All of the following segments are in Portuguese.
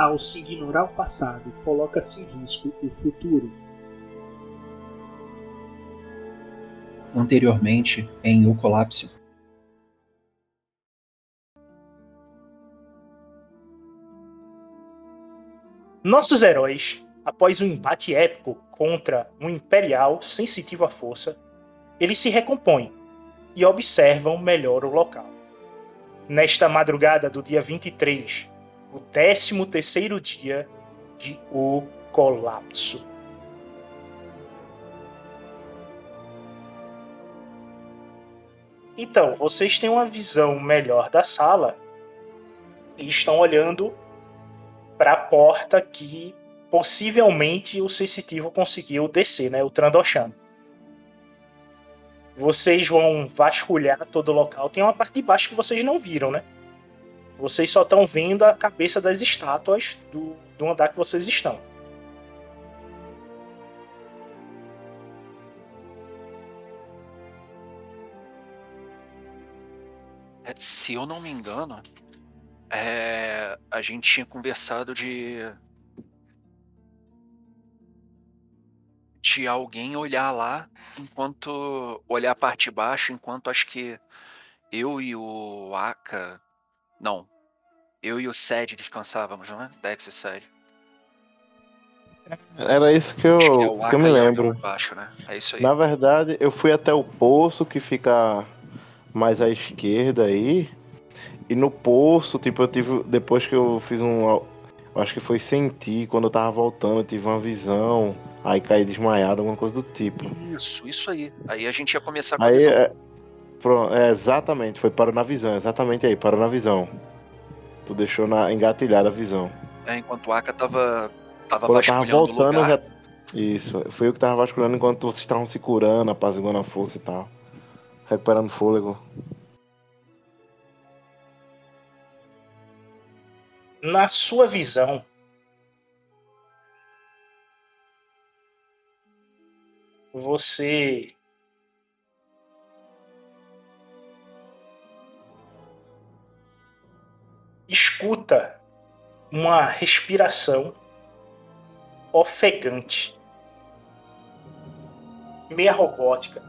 Ao se ignorar o passado, coloca-se em risco o futuro. Anteriormente, em O Colapso. Nossos heróis, após um embate épico contra um Imperial sensitivo à força, eles se recompõem e observam melhor o local. Nesta madrugada do dia 23, o 13 terceiro dia de O Colapso. Então, vocês têm uma visão melhor da sala e estão olhando para a porta que possivelmente o sensitivo conseguiu descer, né? O Trandoshan. Vocês vão vasculhar todo o local. Tem uma parte de baixo que vocês não viram, né? Vocês só estão vendo a cabeça das estátuas do, do andar que vocês estão. É, se eu não me engano, é, a gente tinha conversado de. de alguém olhar lá enquanto. olhar a parte de baixo, enquanto acho que eu e o Aka. Não, eu e o Sed descansávamos, não é? Dex e Sed. Era isso que eu, é que eu me lembro. Baixo, né? É aí. Na verdade, eu fui até o poço que fica mais à esquerda aí. E no poço, tipo, eu tive. Depois que eu fiz um. Acho que foi sentir, quando eu tava voltando, eu tive uma visão. Aí caí desmaiado, alguma coisa do tipo. Isso, isso aí. Aí a gente ia começar com aí, a visão. É, pronto, é, exatamente, foi parou na visão, exatamente aí, parou na visão. Tu deixou na, engatilhada a visão. É, enquanto o Aka tava, tava Quando vasculhando tava voltando, o lugar. Já... Isso, foi eu que tava vasculhando enquanto vocês estavam se curando, apaziguando a força e tal. Recuperando fôlego. Na sua visão, você escuta uma respiração ofegante, meia robótica.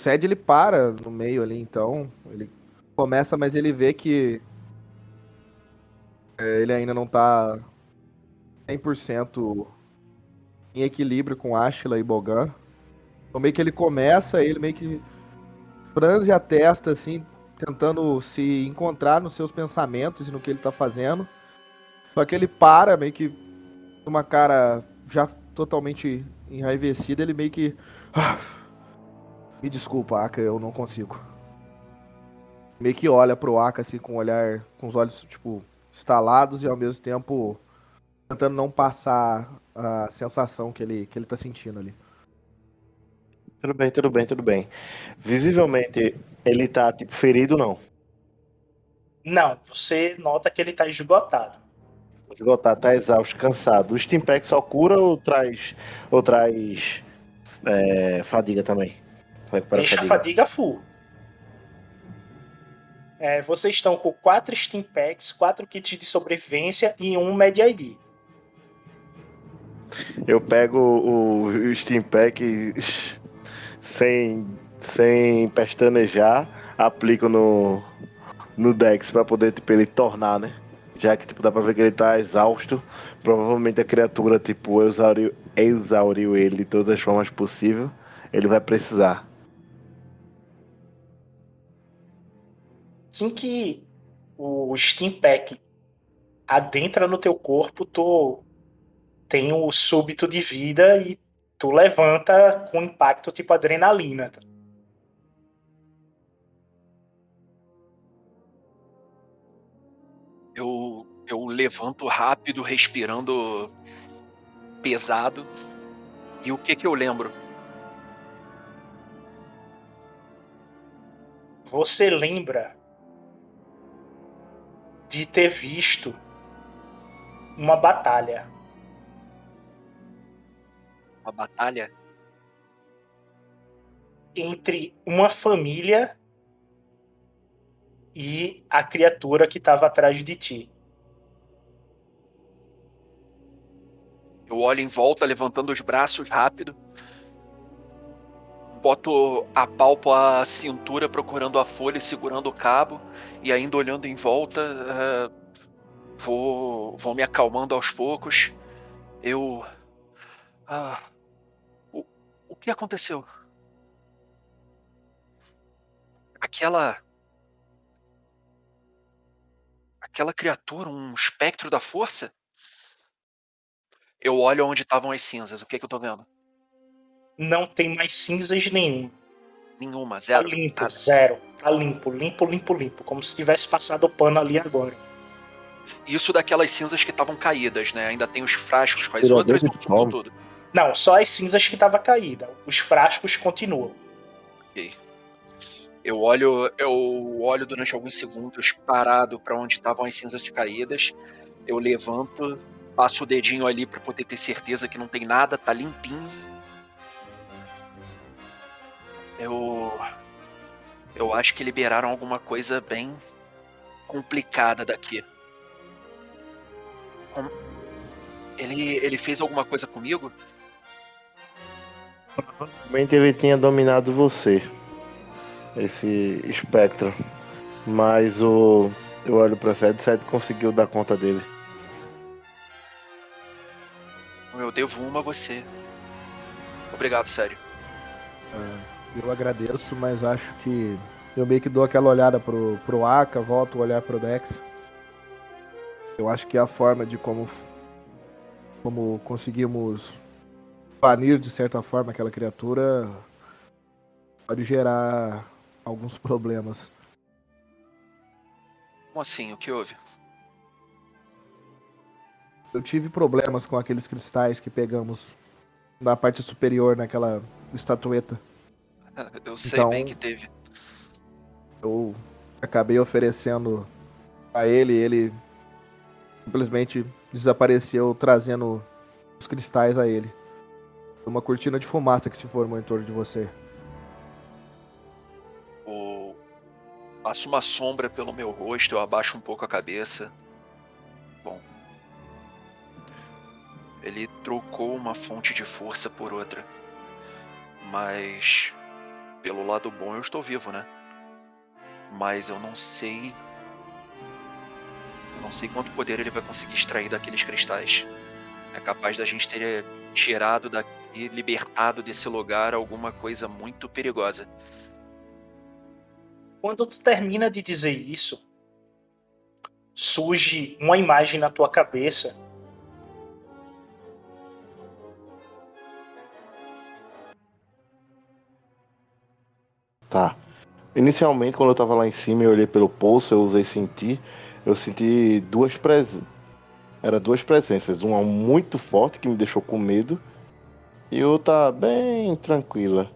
Sed ele para no meio ali, então. Ele começa, mas ele vê que é, ele ainda não tá 100% em equilíbrio com Ashla e Bogan. Então meio que ele começa, ele meio que franze a testa, assim, tentando se encontrar nos seus pensamentos e no que ele tá fazendo. Só que ele para, meio que uma cara já totalmente enraivecido, ele meio que. Me desculpa, Aka, eu não consigo. Meio que olha pro Aka assim com um olhar. com os olhos, tipo, estalados e ao mesmo tempo tentando não passar a sensação que ele, que ele tá sentindo ali. Tudo bem, tudo bem, tudo bem. Visivelmente ele tá tipo ferido não? Não, você nota que ele tá esgotado. Esgotado, tá exausto, cansado. O Steampack só cura ou traz ou traz é, fadiga também? Deixa a fadiga full. É, vocês estão com quatro Steam Packs, quatro kits de sobrevivência e um Med ID. Eu pego o, o Steam Pack sem, sem pestanejar, aplico no, no Dex para poder tipo, ele tornar, né? Já que tipo, dá pra ver que ele tá exausto. Provavelmente a criatura, tipo, exauriu, exauriu ele de todas as formas possíveis. Ele vai precisar. Assim que o Steam Pack adentra no teu corpo, tu tem o súbito de vida e tu levanta com impacto tipo adrenalina. Eu, eu levanto rápido, respirando pesado. E o que que eu lembro? Você lembra de ter visto uma batalha uma batalha entre uma família e a criatura que estava atrás de ti. Eu olho em volta, levantando os braços rápido. Boto a palpa à cintura, procurando a folha, segurando o cabo. E ainda olhando em volta, uh, vou, vou me acalmando aos poucos. Eu. Ah, o que aconteceu? Aquela. Aquela criatura, um espectro da força? Eu olho onde estavam as cinzas. O que, é que eu tô vendo? Não tem mais cinzas nenhuma. Nenhuma, zero. Tá limpo, nada. zero. Tá limpo, limpo, limpo, limpo. Como se tivesse passado o pano ali agora. Isso daquelas cinzas que estavam caídas, né? Ainda tem os frascos com as outras no fundo tudo. Não, só as cinzas que estavam caídas. Os frascos continuam. Ok. Eu olho, eu olho durante alguns segundos parado para onde estavam as cinzas caídas. Eu levanto, passo o dedinho ali para poder ter certeza que não tem nada, tá limpinho. Eu eu acho que liberaram alguma coisa bem complicada daqui. Ele, ele fez alguma coisa comigo? Provavelmente ele tinha dominado você, esse espectro. Mas o. Eu olho pra Sede, Sede conseguiu dar conta dele. Eu devo uma a você. Obrigado, sério. É, eu agradeço, mas acho que eu meio que dou aquela olhada pro, pro Aka, volto a olhar pro Dex. Eu acho que é a forma de como, como conseguimos banir de certa forma aquela criatura pode gerar alguns problemas. Como assim? O que houve? Eu tive problemas com aqueles cristais que pegamos na parte superior naquela estatueta. Eu sei então, bem que teve. Eu acabei oferecendo a ele, ele simplesmente desapareceu trazendo os cristais a ele. Uma cortina de fumaça que se formou em torno de você. O... Passo uma sombra pelo meu rosto, eu abaixo um pouco a cabeça. Bom. Ele trocou uma fonte de força por outra. Mas. Pelo lado bom, eu estou vivo, né? Mas eu não sei. Eu não sei quanto poder ele vai conseguir extrair daqueles cristais. É capaz da gente ter tirado daqui libertado desse lugar alguma coisa muito perigosa. Quando tu termina de dizer isso, surge uma imagem na tua cabeça Inicialmente, quando eu tava lá em cima e olhei pelo poço, eu usei sentir. Eu senti duas presenças. Era duas presenças. Uma muito forte que me deixou com medo. E outra bem tranquila.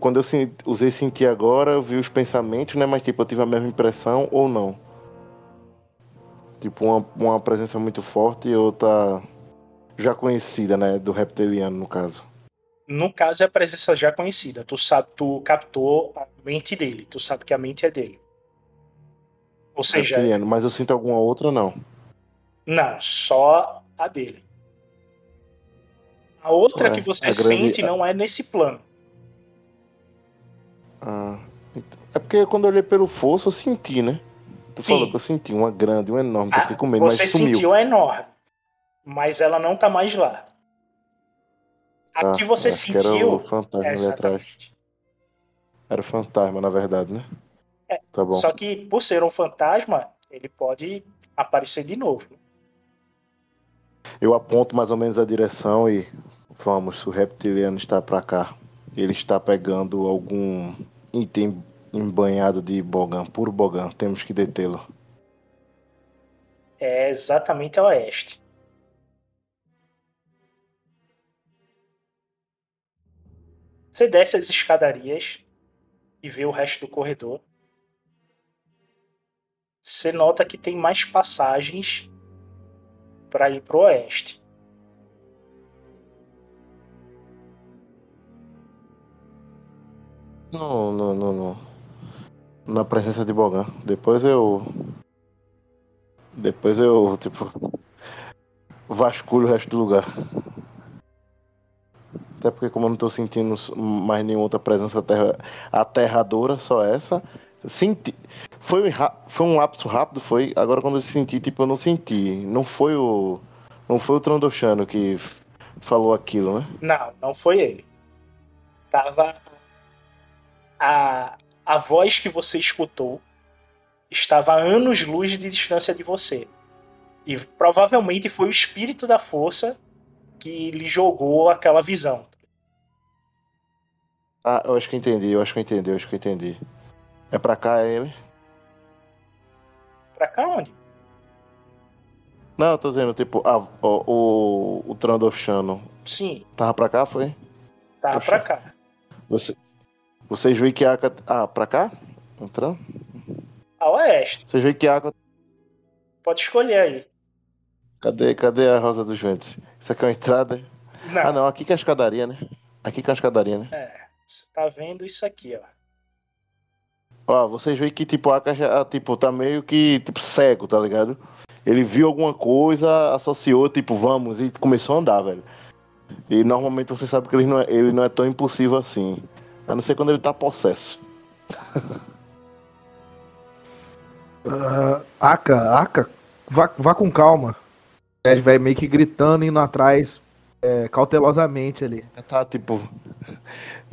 Quando eu usei sentir agora, eu vi os pensamentos, né? Mas tipo, eu tive a mesma impressão ou não. Tipo, uma, uma presença muito forte e outra já conhecida, né? Do reptiliano, no caso. No caso, é a presença já conhecida. Tu sabe, tu captou a mente dele. Tu sabe que a mente é dele. Ou seja, Reptiliano, mas eu sinto alguma outra, não. não, só a dele. A outra É, que você grande- sente não é nesse plano. Ah, então- é porque quando eu olhei pelo fosso, eu senti, né? Tu Sim. falou que eu senti uma grande, uma enorme, que eu Ah, fiquei com medo, você mas sumiu. sentiu a enorme, mas ela não tá mais lá. A Tá, que você acho que era sentiu. o fantasma ali atrás. Era o fantasma, na verdade, né? É, Tá bom. Só que por ser um fantasma, ele pode aparecer de novo. Eu aponto mais ou menos a direção e vamos, o reptiliano está pra cá. Ele está pegando algum item embanhado de Bogan, puro Bogan. Temos que detê-lo. É exatamente a oeste. Você desce as escadarias e vê o resto do corredor. Você nota que tem mais passagens para ir pro oeste. Não, não, não, não. Na presença de Bogan. Depois eu. Depois eu, tipo. Vasculho o resto do lugar. Até porque, como eu não tô sentindo mais nenhuma outra presença aterra- aterradora, só essa. Senti. Foi, foi um lapso rápido, foi. Agora, quando eu senti, tipo, eu não senti. Não foi o. Não foi o Trandoshano que falou aquilo, né? Não, não foi ele. Tava a a voz que você escutou estava a anos-luz de distância de você. E provavelmente foi o espírito da força que lhe jogou aquela visão. Ah, eu acho que eu entendi, eu acho que eu entendi, eu acho que eu entendi. É pra cá, é ele? Pra cá onde? Não, eu tô dizendo, tipo, ah, o, o, o Trandoshano Sim, tava pra cá, foi? tava Poxa. pra cá. Você, vocês viram que a Aka. Ah, pra cá? Entrando? A oeste. Vocês viram que a Aka. Pode escolher aí. Cadê, cadê a Rosa dos Ventos? Isso aqui é uma entrada? Não, Ah, não, aqui que é a escadaria, né? Aqui que é a escadaria, né? É, você tá vendo isso aqui, ó. Ó, vocês veem que, tipo, a Aka já, tipo, tá meio que, tipo, cego, tá ligado? Ele viu alguma coisa, associou, tipo, vamos, e começou a andar, velho. E normalmente você sabe que ele não é, ele não é tão impulsivo assim. A não ser quando ele tá possesso. Ah, Aka, Aka, vá, vá com calma. Ele vai meio que gritando, indo atrás, é, cautelosamente ali. Tá, tipo,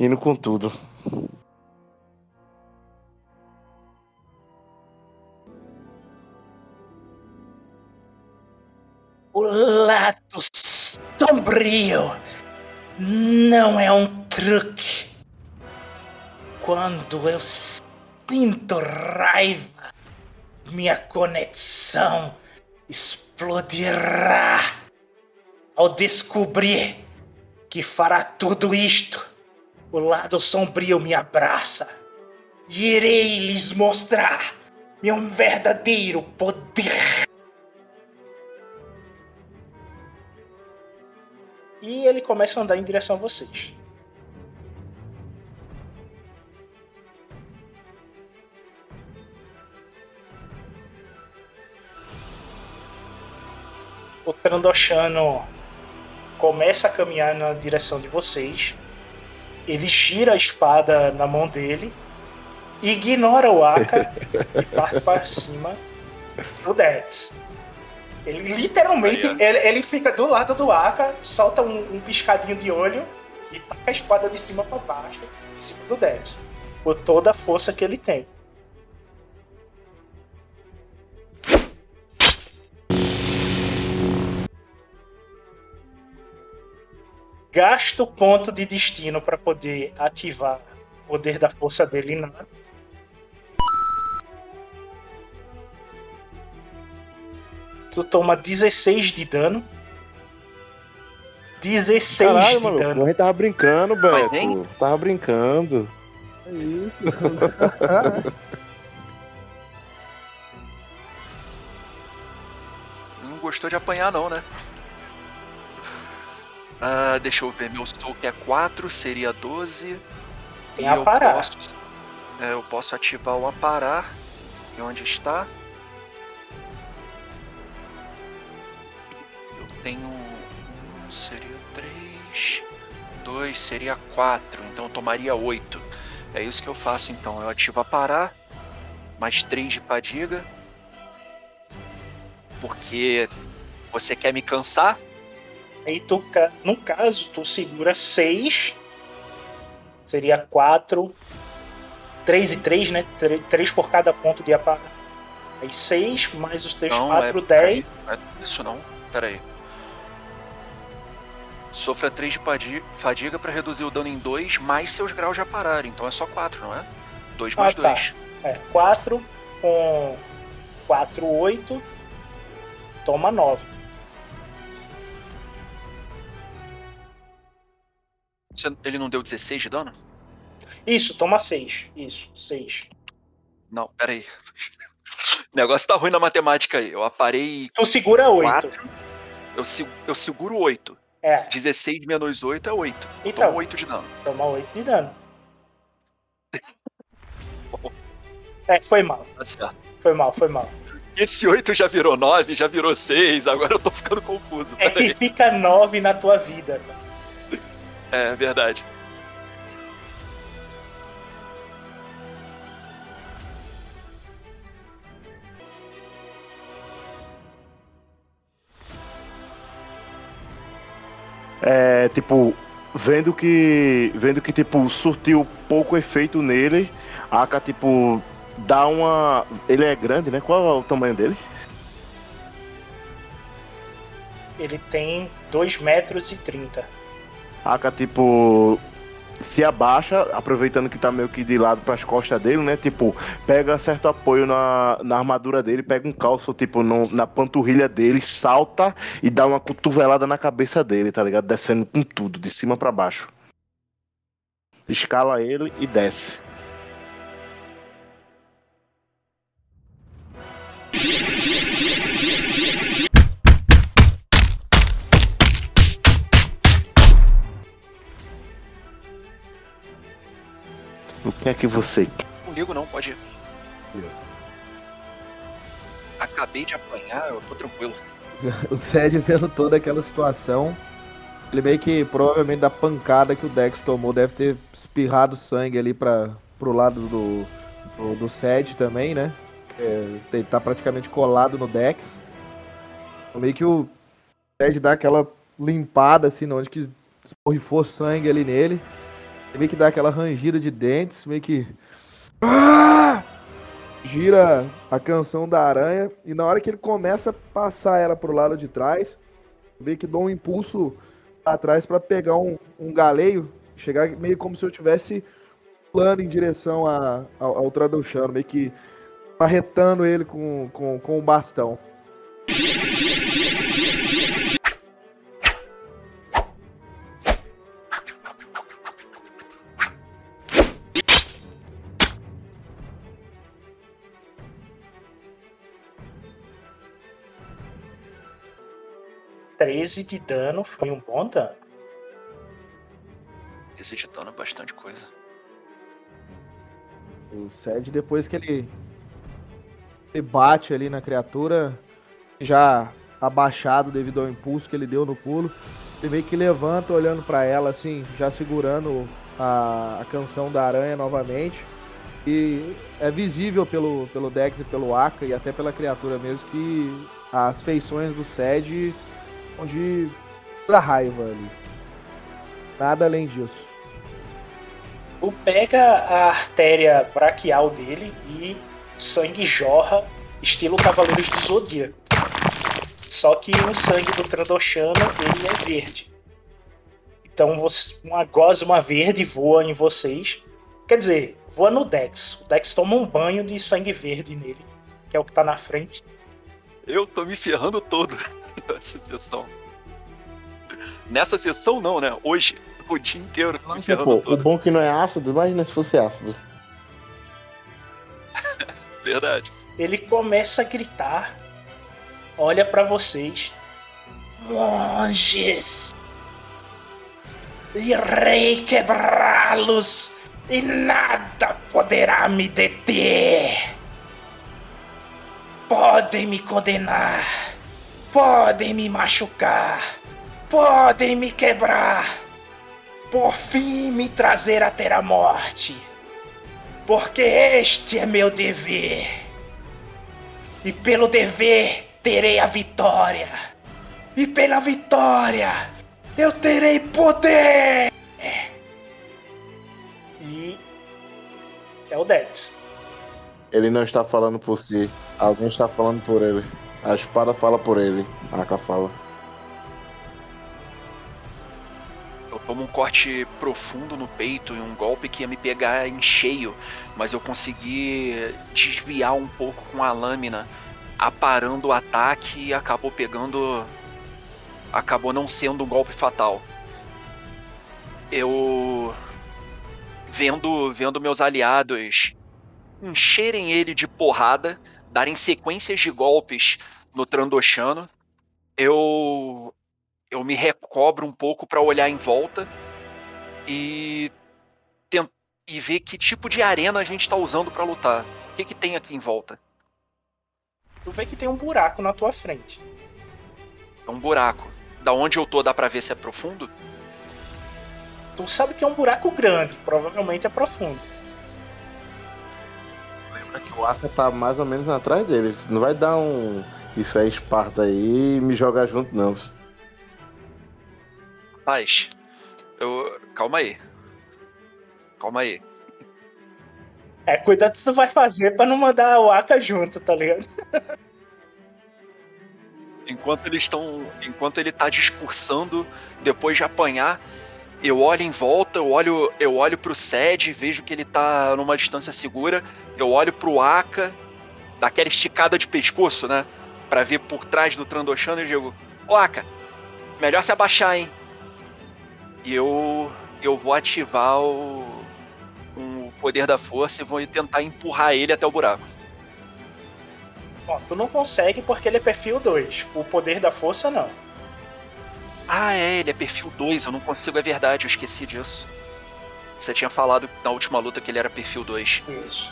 indo com tudo. O lado sombrio não é um truque. Quando eu sinto raiva, minha conexão explodirá ao descobrir que fará tudo isto. O lado sombrio me abraça e irei lhes mostrar meu verdadeiro poder. E ele começa a andar em direção a vocês. O Trandoshano começa a caminhar na direção de vocês. Ele gira a espada na mão dele, ignora o Aka e parte para cima do Dex. Ele literalmente ele, ele fica do lado do Aka, solta um, um piscadinho de olho e taca a espada de cima para baixo, em cima do Dex. Por toda a força que ele tem. Gasta o ponto de destino para poder ativar Poder da força dele inato. Tu toma 16 de dano. 16 Caralho, de mano, dano. a gente tava brincando, Beto. nem- Tava brincando. É isso. Não gostou de apanhar, não, né? Ah, deixa eu ver. Meu soco é 4, seria 12. Tem e a eu parar. posso, é, eu posso ativar o aparar. E onde está? Eu tenho. um, Seria 3. 2, seria 4. Então eu tomaria 8. É isso que eu faço então. Eu ativo a parar. Mais 3 de fadiga. Porque você quer me cansar? Aí tu, no caso, tu segura 6. Seria 4. 3 e 3, né? 3 por cada ponto de aparar. Aí 6 mais os teus Não, 4, é, 10. peraí, não é isso não. Pera aí. Sofra 3 de fadiga para reduzir o dano em 2 mais seus graus de aparar. Então é só 4, não é? 2 mais Ah, tá. 2. É, 4 com 4, 8. Toma 9. Ele não deu 16 de dano? Isso, toma 6. Isso, 6. Não, pera aí. O negócio tá ruim na matemática aí. Eu aparei Tu segura 8. 4. Eu, se- eu seguro 8. É, 16 menos 8 é 8. Então. Toma 8 de dano. toma 8 de dano. É, foi mal. Tá certo. Foi mal, foi mal. Esse 8 já virou 9, já virou 6. Agora eu tô ficando confuso. É que aí. fica 9 na tua vida. É verdade. É, tipo, vendo que. Vendo que, tipo, surtiu pouco efeito nele, a Aka, tipo, dá uma. Ele é grande, né? Qual é o tamanho dele? Ele tem 2 metros e 30. Aka, tipo. Se abaixa, aproveitando que tá meio que de lado pras costas dele, né? Tipo, pega certo apoio na, na armadura dele, pega um calço, tipo, no- na panturrilha dele, salta e dá uma cotovelada na cabeça dele, tá ligado? Descendo com tudo, de cima pra baixo. Escala ele e desce. O que é que você quer? Não ligo não, pode ir. Acabei de apanhar, eu tô tranquilo. O Sed vendo toda aquela situação, ele meio que provavelmente da pancada que o Dex tomou deve ter espirrado sangue ali para pro lado do, do, do Sed também, né? É, ele tá praticamente colado no Dex. Meio que o Sed dá aquela limpada assim, onde que esporrifou sangue ali nele. Meio que dá aquela rangida de dentes, meio que. Gira a canção da aranha e na hora que ele começa a passar ela pro lado de trás, vê que dou um impulso pra trás pra pegar um, um galeio, chegar meio como se eu tivesse pulando em direção a, ao, ao Traduchano, meio que marretando ele com, com, com um bastão. Treze de dano foi um bom dano. Esse de dano é bastante coisa. O Sed, depois que ele, ele bate ali na criatura, já abaixado devido ao impulso que ele deu no pulo, ele meio que levanta olhando pra ela, assim, já segurando a, a canção da aranha novamente. E é visível pelo, pelo Dex e pelo Aka e até pela criatura mesmo que as feições do Sed são de pura raiva ali. Nada além disso. Tu pega a artéria braquial dele e o sangue jorra, estilo Cavaleiros do Zodíaco. Só que o sangue do Trandoshana, ele é verde. Então você- uma gosma verde voa em vocês, Quer dizer, voa no Dex. O Dex toma um banho de sangue verde nele, que é o que tá na frente. Eu tô me ferrando todo nessa sessão. Nessa sessão não, né? Hoje, o dia inteiro Pô, o bom é que não é ácido, imagina se fosse ácido. Verdade. Ele começa a gritar, olha pra vocês. Monges! Irei quebrá-los e nada poderá me deter. Podem me condenar, podem me machucar, podem me quebrar, por fim me trazer até a morte, porque este é meu dever. E pelo dever terei a vitória. E pela vitória eu terei poder. E é o Dex. Ele não está falando por si, alguém está falando por ele. A espada fala por ele, a Aka fala. Eu tomo um corte profundo no peito e um golpe que ia me pegar em cheio, mas eu consegui desviar um pouco com a lâmina, aparando o ataque e acabou pegando. Acabou não sendo um golpe fatal. Eu. Vendo, vendo meus aliados encherem ele de porrada, darem sequências de golpes no Trandoshano, eu eu me recobro um pouco para olhar em volta e e ver que tipo de arena a gente tá usando para lutar. O que, que tem aqui em volta? Tu vê que tem um buraco na tua frente. É um buraco. Da onde eu tô dá pra ver se é profundo? Tu sabe que é um buraco grande, provavelmente é profundo. Lembra que o Aka tá mais ou menos atrás dele. Não vai dar um. Isso é Esparta aí e me jogar junto, não. Mas eu calma aí. Calma aí. É, cuidado que tu vai fazer pra não mandar o Aka junto, tá ligado? Enquanto eles estão, enquanto ele tá discursando depois de apanhar, eu olho em volta, eu olho, eu olho pro Sed, vejo que ele tá numa distância segura, eu olho pro Aka, daquela esticada de pescoço, né, Pra ver por trás do Trandoshano e digo: "Ô Aka, melhor se abaixar, hein?" E eu eu vou ativar o o poder da força e vou tentar empurrar ele até o buraco. Ó, tu não consegue porque ele é perfil 2. O poder da força não. Ah, é, ele é perfil 2, eu não consigo, é verdade, eu esqueci disso. Você tinha falado na última luta que ele era perfil 2. Isso.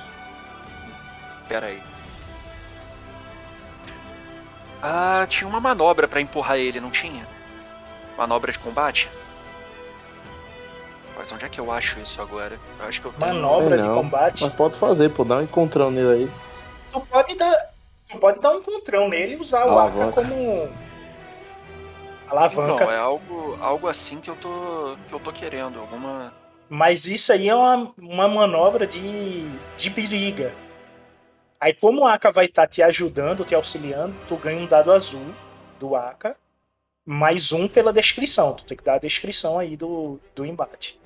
Pera aí. Ah, tinha uma manobra pra empurrar ele, não tinha? Manobra de combate? Mas onde é que eu acho isso agora? Eu acho que eu tenho... Manobra É, de não. combate. Mas pode fazer, pô, dá um encontrão nele aí. Tu pode dar. Tu pode dar um encontrão nele e usar o Aka Alavanca. como. Alavanca. Então, é algo, algo assim que eu tô que eu tô querendo, alguma Mas isso aí é uma, uma manobra de, de briga. Aí, como o Aka vai estar te ajudando, te auxiliando, tu ganha um dado azul do Aka, mais um pela descrição. Tu tem que dar a descrição aí do, do embate.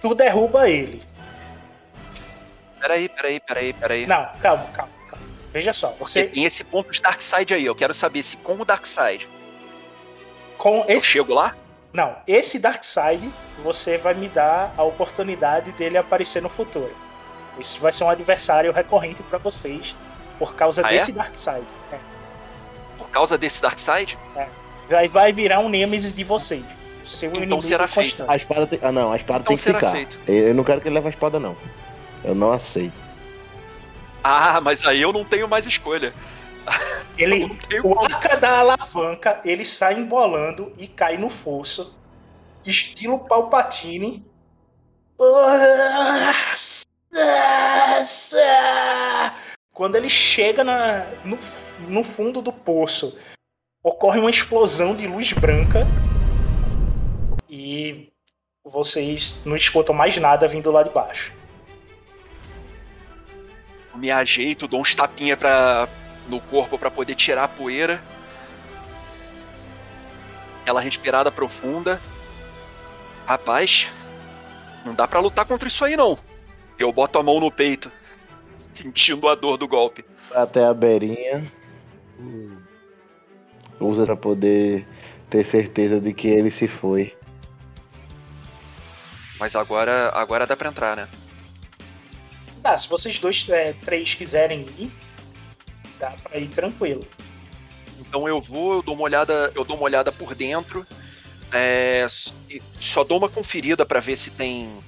Tu derruba ele. Peraí, peraí, peraí, peraí. Não, calma, calma, calma. Veja só, Porque você tem esse ponto de Darkseid aí, eu quero saber se com o Darkseid com eu esse chego lá? Não, esse Darkseid você vai me dar a oportunidade dele aparecer no futuro. Esse vai ser um adversário recorrente pra vocês por causa Ah, é? desse Darkseid. É. Por causa desse Darkseid? Vai, vai virar um Nemesis de vocês. Seu Então inimigo será feito. constante. A espada tem. Ah, não, a espada Então tem que ficar. feito. Eu eu não quero que ele leve a espada, não. Eu não aceito. Ah, mas aí eu não tenho mais escolha. Ele, tenho o. Aka da alavanca, ele sai embolando e cai no fosso. Estilo Palpatine. Quando ele chega na, no, no fundo do poço, ocorre uma explosão de luz branca. E vocês não escutam mais nada vindo lá de baixo. Me ajeito, dou uns tapinha pra, no corpo pra poder tirar a poeira. aquela respirada profunda. Rapaz, não dá pra lutar contra isso aí não. Eu boto a mão no peito, sentindo a dor do golpe. Até a beirinha. Usa pra poder ter certeza de que ele se foi. Mas agora, agora dá pra entrar, né? Tá, se vocês dois, é, três quiserem ir, dá pra ir tranquilo. Então eu vou, eu dou uma olhada, eu dou uma olhada por dentro. é, só dou uma conferida pra ver se tem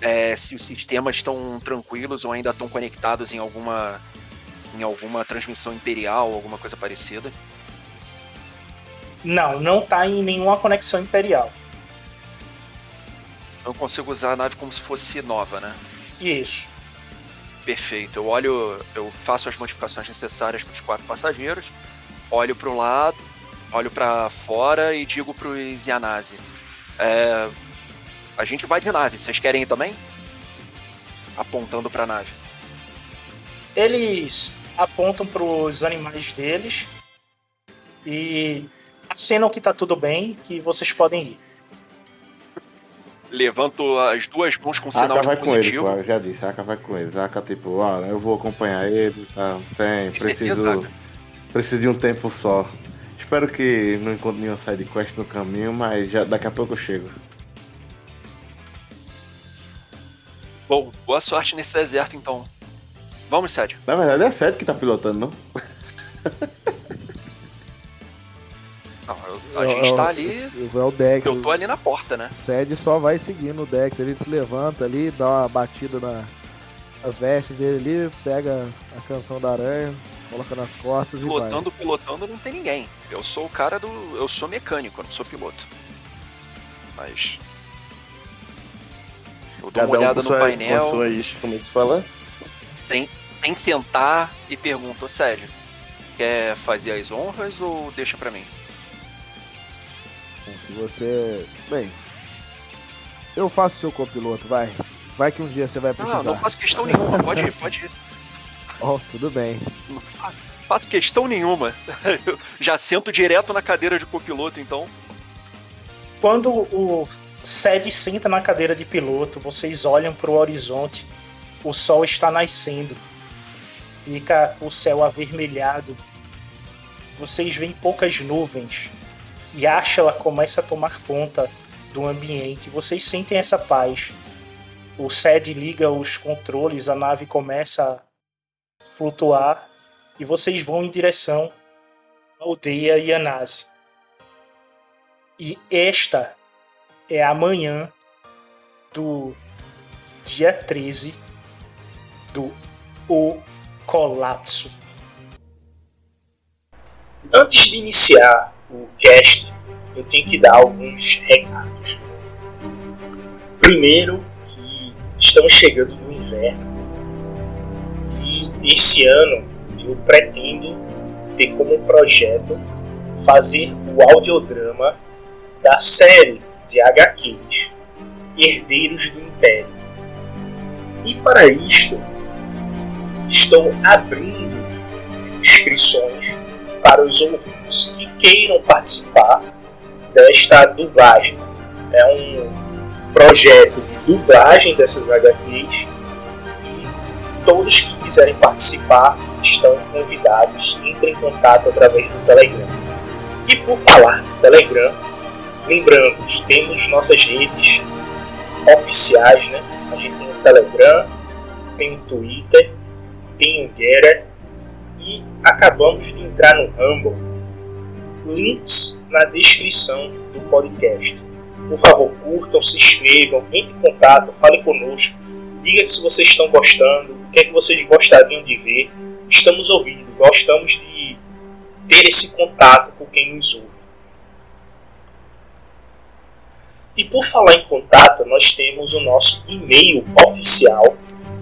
é, se os sistemas estão tranquilos ou ainda estão conectados em alguma em alguma transmissão imperial, alguma coisa parecida. Não, não tá em nenhuma conexão imperial. Eu consigo usar a nave como se fosse nova, né? Isso. Perfeito. Eu olho, eu faço as modificações necessárias para os quatro passageiros, olho para o lado, olho para fora e digo para os Yanase: é, a gente vai de nave. Vocês querem ir também? Apontando para a nave. Eles apontam pros animais deles e acenam que tá tudo bem, que vocês podem ir. Levanto as duas mãos com sinal Aka de vai com ele, positivo. pô, eu já disse, Aka vai com ele. Aka, tipo, ah, eu vou acompanhar ele, tá? Tem, certeza, preciso, Aka? preciso de um tempo só. Espero que não encontre nenhuma sidequest no caminho, mas já, daqui a pouco eu chego. Bom, boa sorte nesse deserto então. Vamos, Sérgio. Na verdade é Seth que tá pilotando, não? Não, eu- a gente tá ali. É o Dex. Eu tô ali na porta, né? O Sed só vai seguindo o Dex. Ele se levanta ali, dá uma batida na, nas vestes dele ali, pega a canção da aranha, coloca nas costas e vai. Pilotando, pilotando não tem ninguém. Eu sou o cara do. Eu sou mecânico, eu não sou piloto. Mas. Eu dou uma olhada com no sua- painel, Com suas, como é que se fala? sem, sem sentar e pergunto, sério, quer fazer as honras ou deixa pra mim? Então, Se você. Bem. Eu faço seu copiloto, vai. Vai que um dia você vai precisar. Não, não faço questão nenhuma, pode ir, pode ir. Ó, tudo bem. Não fa- faço questão nenhuma. Eu já sento direto na cadeira de copiloto, então. Quando o Sed senta na cadeira de piloto, vocês olham para o horizonte, o sol está nascendo, fica o céu avermelhado, vocês veem poucas nuvens e a Ashla começa a tomar conta do ambiente. Vocês sentem essa paz. O Sed liga os controles, a nave começa a flutuar e vocês vão em direção à aldeia Yanase. E esta é a manhã do dia 13 do O Colapso. Antes de iniciar o cast, eu tenho que dar alguns recados. Primeiro, que estamos chegando no inverno e esse ano eu pretendo ter como projeto fazer o audiodrama da série de HQs Herdeiros do Império. E para isto, estou abrindo inscrições para os ouvintes que queiram participar desta dublagem. É um projeto de dublagem dessas HQs e todos que quiserem participar estão convidados. Entrem em contato através do Telegram. E por falar do Telegram, lembrando, temos nossas redes oficiais, né? A gente tem o Telegram, tem o Twitter, tem o Getter e acabamos de entrar no Rumble. Links na descrição do podcast. Por favor, curtam, se inscrevam, entrem em contato, falem conosco, diga se vocês estão gostando, o que é que vocês gostariam de ver. Estamos ouvindo, gostamos de ter esse contato com quem nos ouve. E por falar em contato, nós temos o nosso e-mail oficial,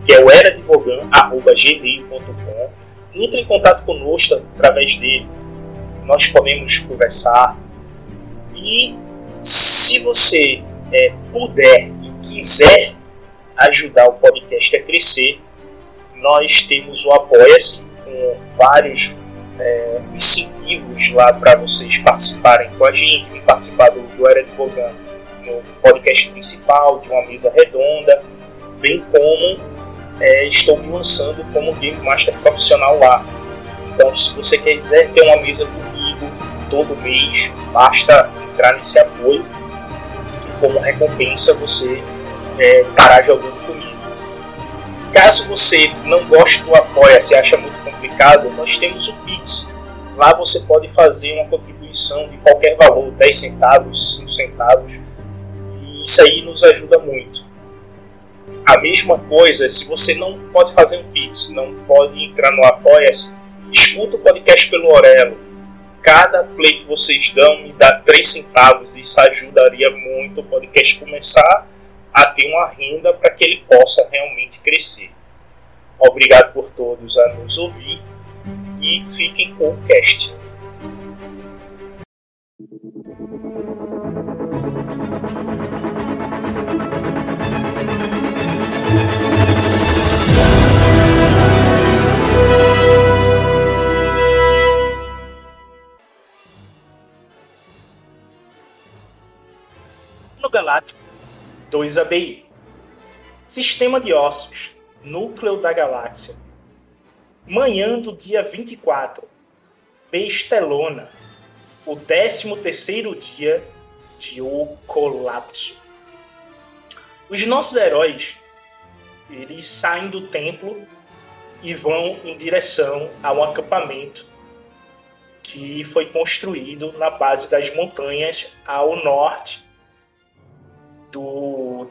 que é o eradebogan.gmail.com. Entre em contato conosco através dele. Nós podemos conversar. E se você é, puder e quiser ajudar o podcast a crescer, nós temos o Apoia-se com vários é, incentivos lá para vocês participarem com a gente, participar do, do Era de Bogan no podcast principal, de uma mesa redonda, bem como é, estou me lançando como Game Master profissional lá. Então, se você quiser ter uma mesa comigo todo mês, basta entrar nesse apoio e, como recompensa, você é, estará jogando comigo. Caso você não goste do Apoia, se acha muito complicado, nós temos o Pix. Lá você pode fazer uma contribuição de qualquer valor, 10 centavos, 5 centavos, e isso aí nos ajuda muito. A mesma coisa, se você não pode fazer um Pix, não pode entrar no Apoia-se, escuta o podcast pelo Orelo. Cada play que vocês dão me dá 3 centavos, isso ajudaria muito o podcast começar a ter uma renda para que ele possa realmente crescer. Obrigado por todos a nos ouvir e fiquem com o cast. Galáctico 2 ABI Sistema de ossos Núcleo da Galáxia. Manhã do dia 24 Bestelona O 13 terceiro dia de O Colapso. Os nossos heróis eles saem do templo e vão em direção a um acampamento que foi construído na base das montanhas ao norte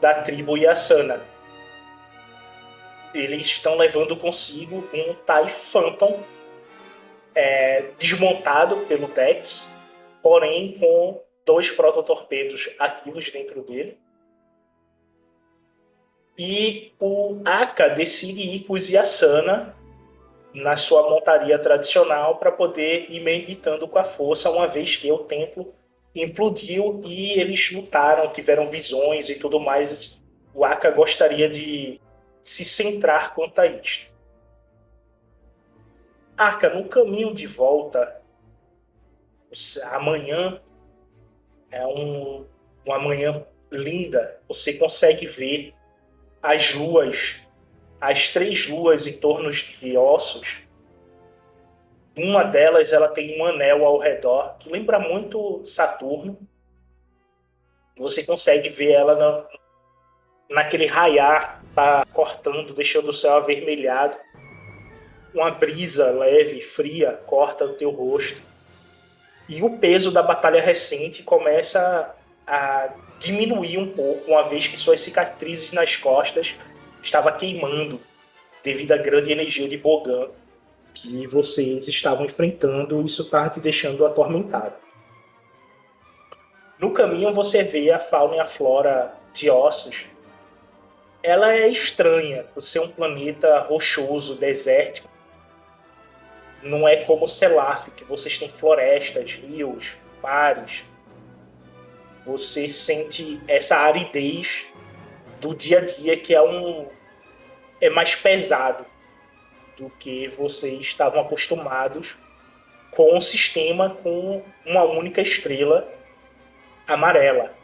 da tribo Yasana. Eles estão levando consigo um TIE Phantom é, desmontado pelo Dex, porém com dois prototorpedos ativos dentro dele. E o Aka decide ir com os Yasana na sua montaria tradicional para poder ir meditando com a força, uma vez que o templo implodiu e eles lutaram, tiveram visões e tudo mais. O Aka gostaria de se centrar quanto a isto. Aka, no caminho de volta, amanhã é um, uma manhã linda. Você consegue ver as luas, as três luas em torno de ossos uma delas ela tem um anel ao redor que lembra muito Saturno. Você consegue ver ela na, naquele raiar, tá cortando, deixando o céu avermelhado. Uma brisa leve, fria, corta o teu rosto. E o peso da batalha recente começa a diminuir um pouco, uma vez que suas cicatrizes nas costas estavam queimando devido à grande energia de Bogan que vocês estavam enfrentando, isso está te deixando atormentado. No caminho você vê a fauna e a flora de ossos. Ela é estranha por ser um planeta rochoso, desértico. Não é como Selaf, que vocês têm florestas, rios, mares. Você sente essa aridez do dia a dia que é um é mais pesado do que vocês estavam acostumados com um sistema com uma única estrela amarela.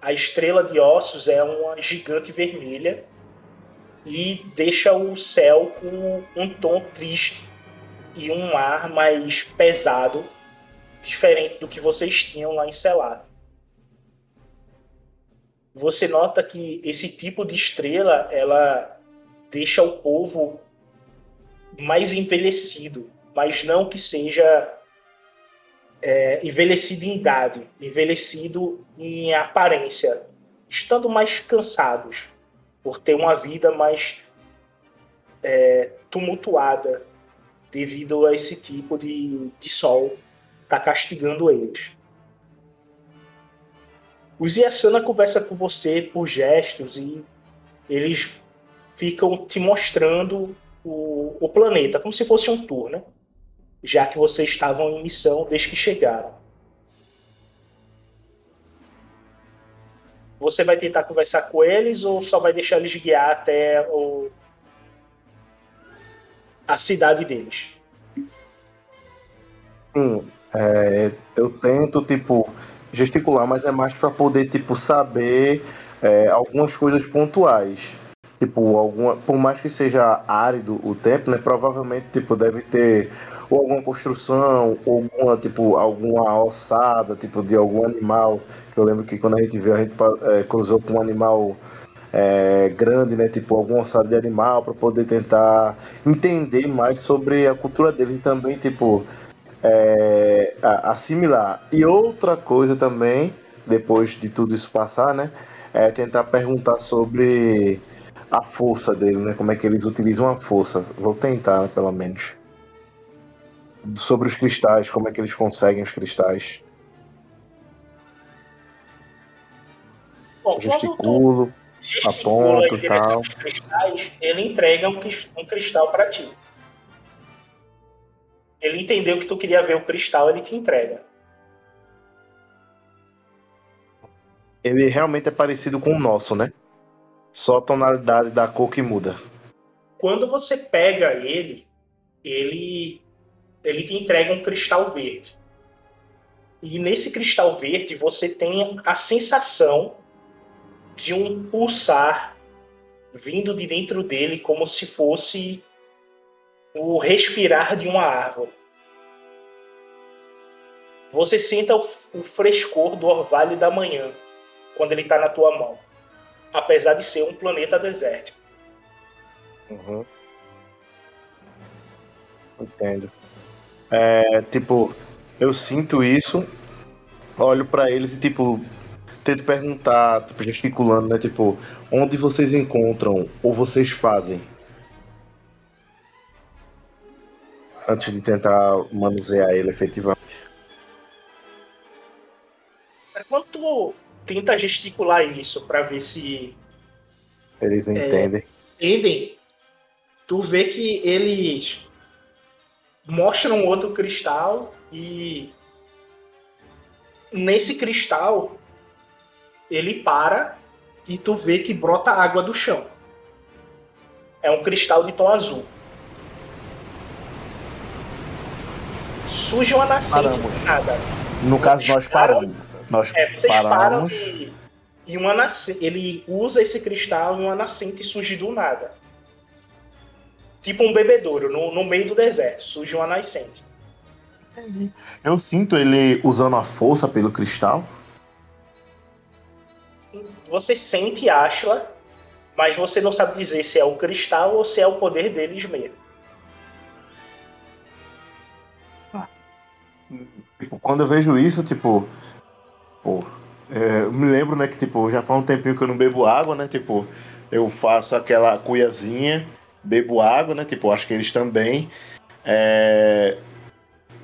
A estrela de ossos é uma gigante vermelha e deixa o céu com um tom triste e um ar mais pesado, diferente do que vocês tinham lá em Selath. Você nota que esse tipo de estrela ela deixa o povo mais envelhecido, mas não que seja é, envelhecido em idade, envelhecido em aparência, estando mais cansados por ter uma vida mais é, tumultuada devido a esse tipo de, de sol tá castigando eles. O Ziasana conversa com você por gestos e eles ficam te mostrando o, o planeta, como se fosse um tour, né? Já que vocês estavam em missão desde que chegaram. Você vai tentar conversar com eles ou só vai deixar eles guiar até o, a cidade deles? Sim, é, eu tento, tipo, gesticular, mas é mais para poder, tipo, saber é, algumas coisas pontuais. Tipo, alguma, por mais que seja árido o tempo, né? Provavelmente, tipo, deve ter ou alguma construção, ou alguma, tipo, alguma ossada, tipo, de algum animal. Eu lembro que quando a gente viu, a gente é, cruzou com um animal é, grande, né? Tipo, alguma ossada de animal, para poder tentar entender mais sobre a cultura deles e também, tipo, é, assimilar. E outra coisa também, depois de tudo isso passar, né? É tentar perguntar sobre a força dele, né? Como é que eles utilizam a força. Vou tentar, né, pelo menos. Sobre os cristais, como é que eles conseguem os cristais. Bom, Gesticulo, gesticula aponto e tal. aos cristais, ele entrega um, um cristal para ti. Ele entendeu que tu queria ver o cristal, ele te entrega. Ele realmente é parecido com o nosso, né? Só a tonalidade da cor que muda. Quando você pega ele, ele ele te entrega um cristal verde. E nesse cristal verde você tem a sensação de um pulsar vindo de dentro dele como se fosse o respirar de uma árvore. Você senta o, o frescor do orvalho da manhã quando ele está na tua mão, apesar de ser um planeta desértico. Uhum. Entendo. É, tipo, eu sinto isso, olho pra eles e, tipo, tento perguntar, tipo, gesticulando, né? Tipo, onde vocês encontram ou vocês fazem? Antes de tentar manusear ele efetivamente. Quando tu tenta gesticular isso para ver se Eles entendem. Eden, tu vê que eles mostram outro cristal e nesse cristal ele para e tu vê que brota água do chão. É um cristal de tom azul. Surge uma nascente Paramos. nada. No vocês caso, nós param- paramos. Nós É, vocês param paramos. e, e uma nascente, ele usa esse cristal e uma nascente surge do nada. Tipo um bebedouro, no, no meio do deserto, surge uma nascente. Eu sinto ele usando a força pelo cristal. Você sente Ashla, mas você não sabe dizer se é o cristal ou se é o poder deles mesmo. Tipo, quando eu vejo isso, tipo. Pô, é, eu me lembro, né, que tipo, já faz um tempinho que eu não bebo água, né? Tipo, eu faço aquela cuiazinha, bebo água, né? Tipo, acho que eles também. É,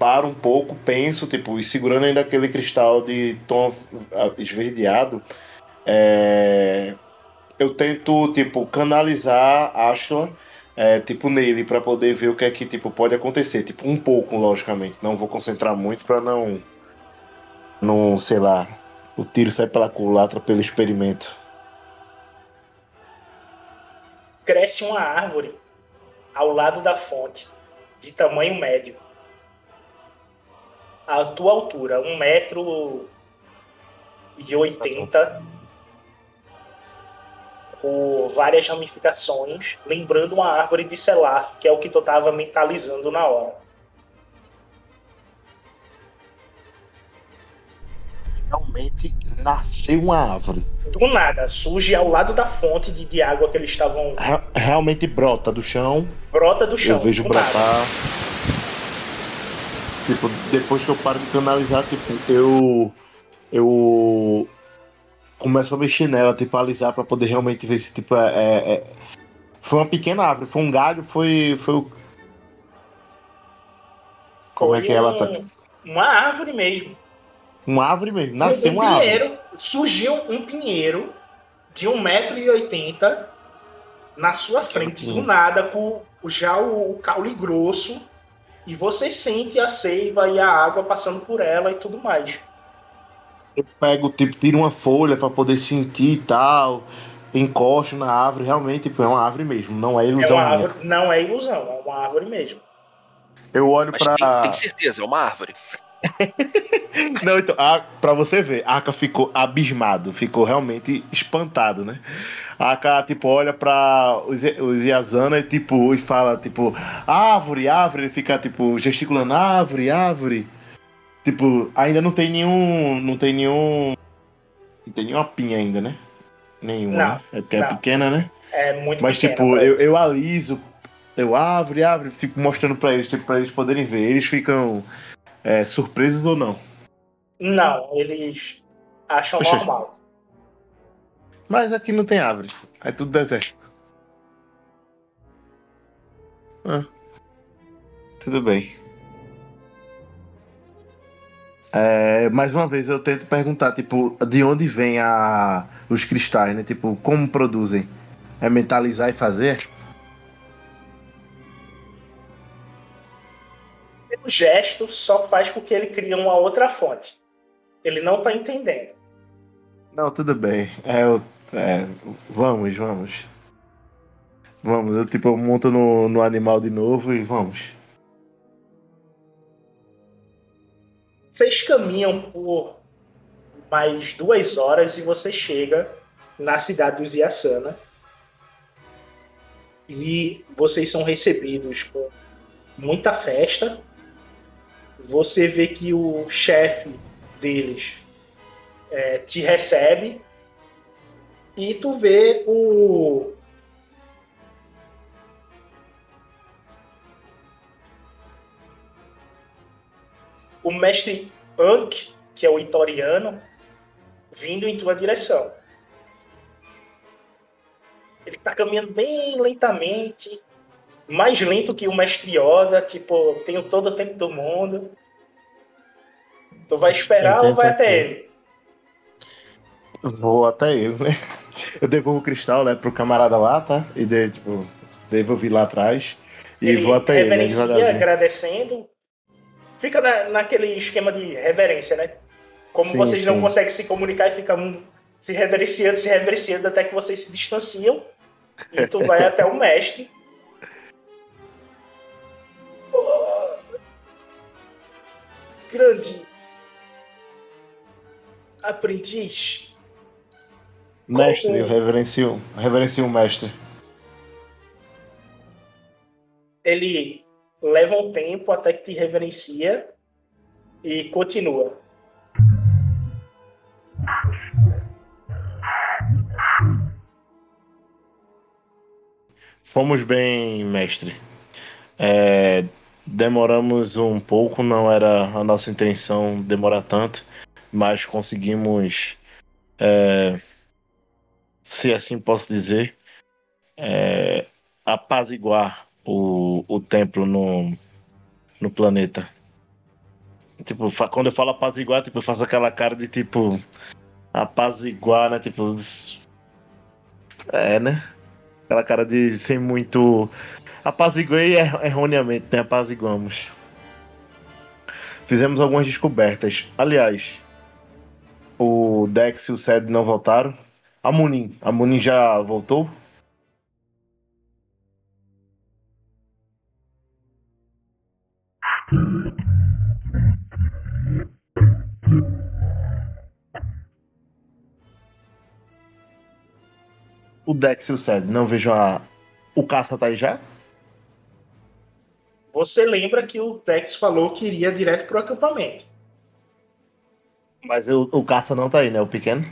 paro um pouco, penso, tipo, e segurando ainda aquele cristal de tom esverdeado, é, eu tento, tipo, canalizar Ashla, é, tipo, nele, pra poder ver o que é que, tipo, pode acontecer. Tipo, um pouco, logicamente. Não vou concentrar muito pra não, não, sei lá, o tiro sai pela culatra pelo experimento. Cresce uma árvore ao lado da fonte, de tamanho médio. A tua altura, um metro e oitenta, com várias ramificações, lembrando uma árvore de Selaf, que é o que tu tava mentalizando na hora. Realmente nasceu uma árvore. Do nada, surge ao lado da fonte de, de água que eles estavam. Re- realmente brota do chão. Brota do chão. eu vejo brotar. nada. Tipo, depois que eu paro de canalizar, tipo, eu. Eu. Começo a mexer nela, tipo, alisar pra poder realmente ver se, tipo, é. é- é- Foi uma pequena árvore, foi um galho, foi. Foi o. Como é Foi que ela um- tá? Uma árvore mesmo. Uma árvore mesmo, nasceu um uma árvore. pinheiro, surgiu um pinheiro de 1,80m na sua frente, do nada, com o- já o, o caule grosso, e você sente a seiva e a água passando por ela e tudo mais. Eu pego, tipo, tiro uma folha pra poder sentir e tal. Encosto na árvore, realmente, tipo, é uma árvore mesmo, não é É ilusão uma minha. árvore, não é ilusão, é uma árvore mesmo. Eu olho Mas pra. tem, tem certeza, é uma árvore. Não, então, a, pra você ver, a Aka ficou abismado, ficou realmente espantado, né? A Aka, tipo, olha pra os, os Yazana e, tipo, e fala, tipo, árvore, árvore, ele fica, tipo, gesticulando, árvore, árvore. Tipo, ainda não tem nenhum. Não tem nenhum. Não tem nenhuma pinha ainda, né? Nenhuma. Não, né? É porque é pequena, né? É muito Mas, pequena tipo, eu, eu aliso, eu árvore, árvore, fico mostrando pra eles, tipo, pra eles poderem ver. Eles ficam é, surpresos ou não. Não, eles acham Poxa. normal. Mas aqui não tem árvore. É tudo deserto. Ah, tudo bem. É, mais uma vez eu tento perguntar, tipo, de onde vem a, os cristais, né? Tipo, como produzem? É mentalizar e fazer? O gesto só faz com que ele crie uma outra fonte. Ele não tá entendendo. Não, tudo bem. É, eu, é, vamos, vamos. Vamos, eu tipo, eu monto no, no animal de novo e vamos. Vocês caminham por mais duas horas e você chega na cidade dos Yasana. E vocês são recebidos com muita festa. Você vê que o chefe deles é, te recebe. E tu vê o. O mestre Ankh, que é o Itoriano, vindo em tua direção. Ele tá caminhando bem lentamente, mais lento que o mestre Yoda, tipo, tenho todo o tempo do mundo. Tu vai esperar ou vai até ele? Vou até ele, né? Eu devolvo o cristal, né, pro camarada lá, tá? E de, tipo, devolvi lá atrás. E ele vou até ele, né, reverencia, agradecendo. Fica na, naquele esquema de reverência, né? Como Sim, vocês não sim. conseguem se comunicar e ficam um se reverenciando, se reverenciando até que vocês se distanciam. E tu vai até o mestre. Grande aprendiz. Mestre, Como- eu reverencio, reverencio o mestre. Ele leva um tempo até que te reverencia e continua. Fomos bem, mestre. É, demoramos um pouco, não era a nossa intenção demorar tanto, mas conseguimos, é, se assim posso dizer, é, apaziguar o, o templo no, no planeta. Tipo, quando eu falo apaziguar, tipo, eu faço aquela cara de tipo apaziguar, né? Tipo, é, né? Aquela cara de sem muito. Apaziguei er- erroneamente, né? Apaziguamos. Fizemos algumas descobertas. Aliás, o Dex e o Ced não voltaram. A Munin. A Munin já voltou? O Dex e o Ced não vejo a. O caça tá aí já? Você lembra que o Tex falou que iria direto pro acampamento. Mas o, o caça não tá aí, né? O pequeno?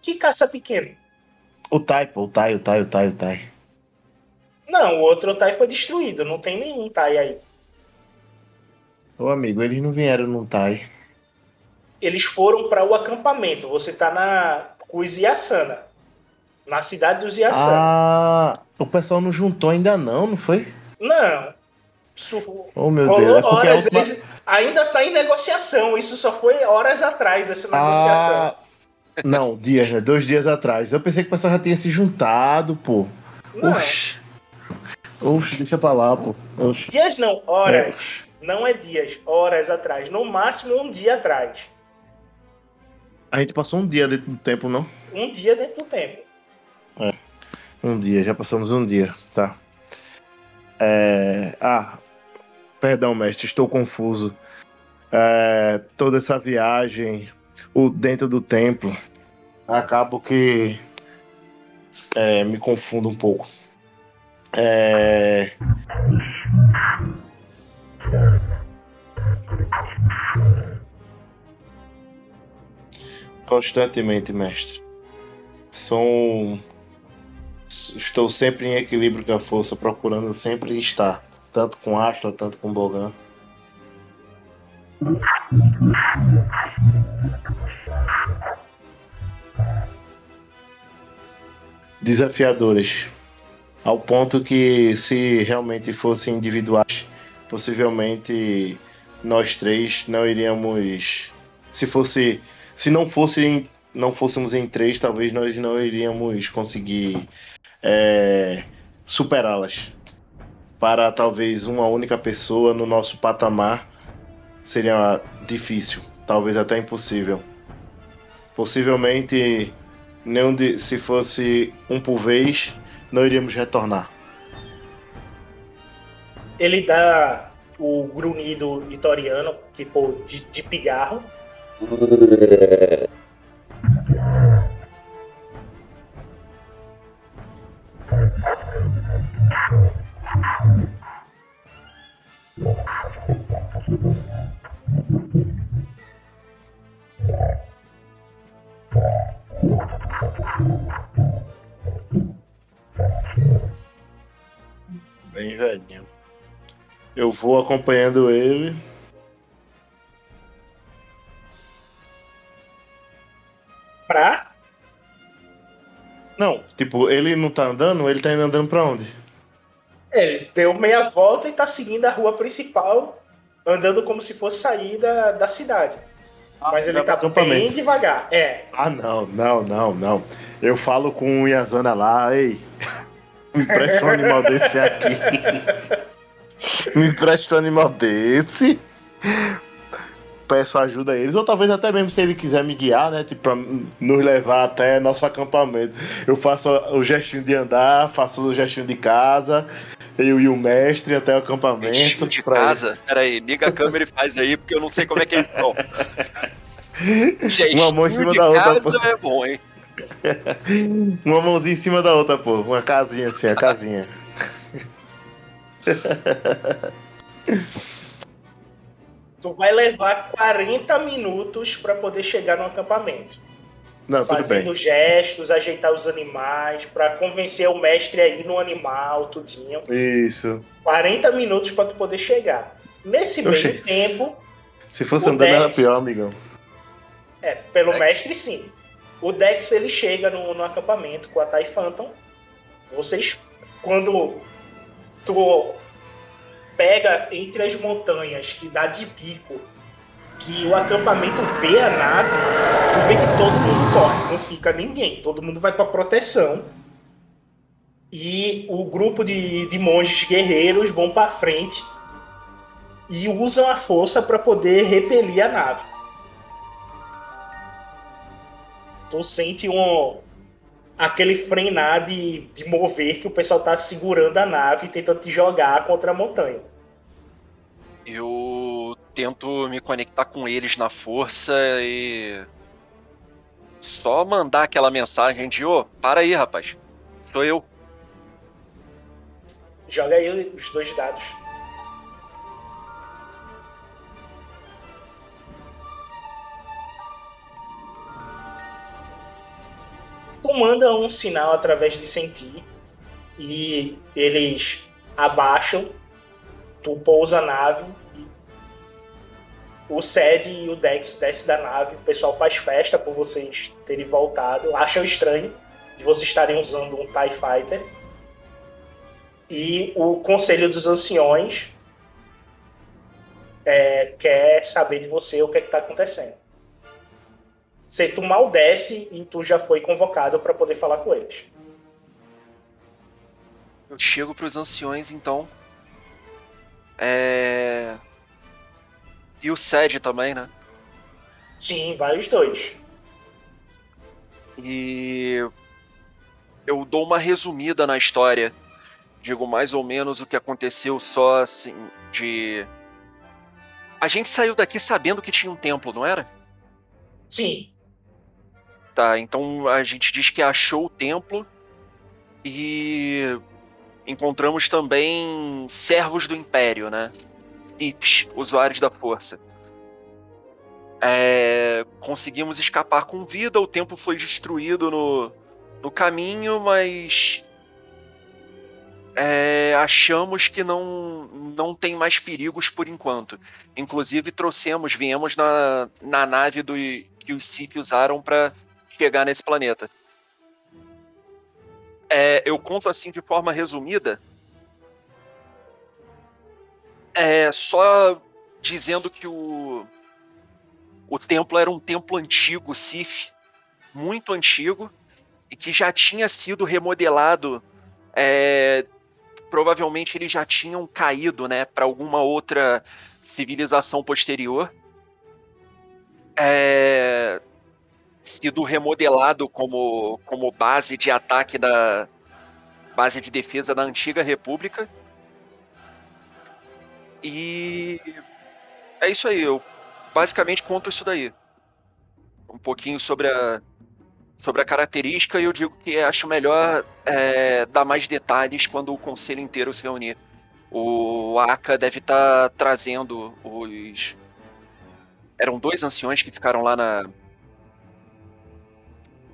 Que caça pequeno? O Tai, pô, o Tai, o Tai, o Tai, o Tai. Não, o outro Tai foi destruído, não tem nenhum Tai aí. Ô amigo, eles não vieram num Tai. Eles foram para o acampamento. Você tá na com os Yasana. Na cidade dos Yasana. Ah, o pessoal não juntou ainda não, não foi? Não. Isso Oh meu rolou Deus, é horas. última... Eles ainda tá em negociação. Isso só foi horas atrás, essa negociação. Ah, não, dias, né? Dois dias atrás. Eu pensei que o pessoal já tinha se juntado, pô. não. Oxi. Oxi, deixa pra lá, pô. Oxi. Dias não, horas. Não é dias, horas atrás. No máximo um dia atrás. A gente passou um dia dentro do tempo, não? Um dia dentro do tempo. Um dia, já passamos um dia, tá. É... Ah, perdão, mestre, estou confuso. É... Toda essa viagem, o dentro do templo, acabo que é, me confundo um pouco. É... Constantemente, mestre. Sou. Estou sempre em equilíbrio com a força, procurando sempre estar, tanto com Astra, tanto com Bogan. Desafiadores. Ao ponto que, se realmente fossem individuais, possivelmente nós três não iríamos. Se fosse se não fosse não fôssemos em três, talvez nós não iríamos conseguir é, superá-las. Para talvez uma única pessoa no nosso patamar seria difícil, talvez até impossível. Possivelmente, nem de, se fosse um por vez, não iríamos retornar. Ele dá o grunhido itoriano, tipo de, de pigarro, velhinho. Eu vou acompanhando ele. pra. Não, tipo, ele não tá andando, ele tá indo andando pra onde? Ele deu meia volta e tá seguindo a rua principal, andando como se fosse sair da, da cidade. Mas ele tá bem devagar, é. Ah, não, não, não, não. Eu falo com o Yazana lá, ei. Me empresta um animal desse aqui. Me empresta um animal desse peço ajuda a eles, ou talvez até mesmo se ele quiser me guiar, né? Tipo, pra nos levar até nosso acampamento. Eu faço o gestinho de andar, faço o gestinho de casa, eu e o mestre até o acampamento. Gestinho de casa? Peraí, liga a câmera e faz aí, porque eu não sei como é que eles estão. Uma mão em cima da outra. Pô. é bom, hein? Uma mãozinha em cima da outra, pô. Uma casinha assim, a casinha. tu vai levar 40 minutos para poder chegar no acampamento. Não, fazendo gestos, ajeitar os animais, para convencer o mestre a ir no animal, tudinho. Isso. 40 minutos para tu poder chegar. Nesse Oxê. meio tempo. Se fosse andando Dex, era pior, amigão. É, pelo Dex. mestre sim. O Dex ele chega no, no acampamento com a Tai Phantom. Vocês, quando tu pega entre as montanhas que dá de pico, que o acampamento vê a nave, tu vê que todo mundo corre, não fica ninguém, todo mundo vai para proteção. E o grupo de, de monges guerreiros vão para frente e usam a força para poder repelir a nave. Tu sente um, aquele frenar de, de mover que o pessoal tá segurando a nave e tentando te jogar contra a montanha. Eu tento me conectar com eles na força e. Só mandar aquela mensagem de: ô, oh, para aí, rapaz. Sou eu. Joga aí os dois dados. Tu manda um sinal através de sentir e eles abaixam tu pousa a nave, o Sed e o Dex desce da nave, o pessoal faz festa por vocês terem voltado, acham estranho de vocês estarem usando um TIE Fighter. E o Conselho dos Anciões é, quer saber de você o que é está acontecendo. Você tu mal desce e tu já foi convocado para poder falar com eles. Eu chego para os anciões então é... E o Sed também, né? Sim, vai os dois. E eu dou uma resumida na história digo mais ou menos o que aconteceu só assim de a gente saiu daqui sabendo que tinha um templo, não era? Sim. Tá, então a gente diz que achou o templo e encontramos também servos do Império, né? Ips, usuários da força. É, conseguimos escapar com vida, o templo foi destruído no, no caminho, mas é, achamos que não, não tem mais perigos por enquanto. Inclusive trouxemos, viemos na, na nave do, que os Sith usaram para chegar nesse planeta. É, eu conto assim de forma resumida, é, só dizendo que o, o templo era um templo antigo, Sif, muito antigo, e que já tinha sido remodelado. É, provavelmente eles já tinham caído né, para alguma outra civilização posterior. É, sido remodelado como, como base de ataque da base de defesa da antiga república. E é isso aí, eu basicamente conto isso daí. Um pouquinho sobre a, sobre a característica e eu digo que acho melhor é, dar mais detalhes quando o conselho inteiro se reunir. O Aka deve estar tá trazendo os. Eram dois anciões que ficaram lá na.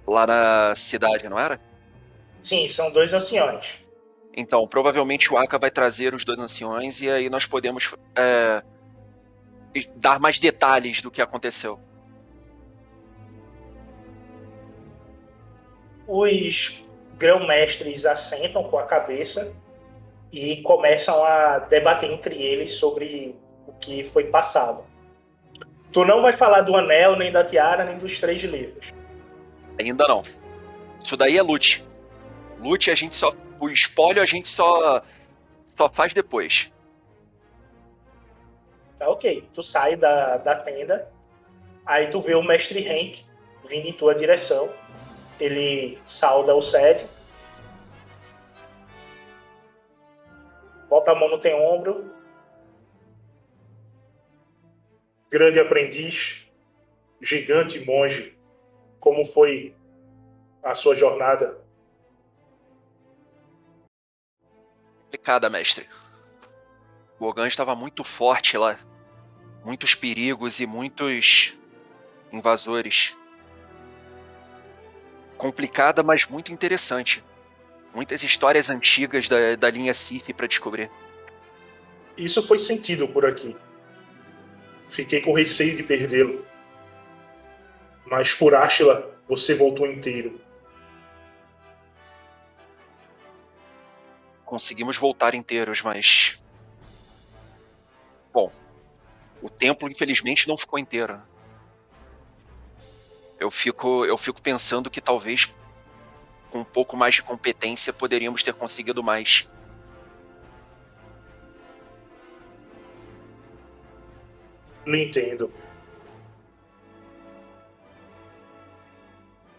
Lá na cidade, não era? Sim, são dois anciões. Então, provavelmente o Aka vai trazer os dois anciões e aí nós podemos é, dar mais detalhes do que aconteceu. Os grão-mestres assentam com a cabeça e começam a debater entre eles sobre o que foi passado. Tu não vai falar do anel, nem da tiara, nem dos três livros. Ainda não. Isso daí é loot. Loot a gente só. O espólio a gente só. só faz depois. Tá ok. Tu sai da, da tenda, aí tu vê o mestre Hank vindo em tua direção. Ele sauda o Sed. Bota a mão no teu ombro. Grande aprendiz, gigante monge, como foi a sua jornada? Complicada, mestre. O estava muito forte lá. Muitos perigos e muitos invasores. Complicada, mas muito interessante. Muitas histórias antigas da, da linha Sith para descobrir. Isso foi sentido por aqui. Fiquei com receio de perdê-lo. Mas por Ashla, você voltou inteiro. Conseguimos voltar inteiros, mas Bom, o templo infelizmente não ficou inteiro. Eu fico, eu fico pensando que talvez com um pouco mais de competência poderíamos ter conseguido mais. Não entendo.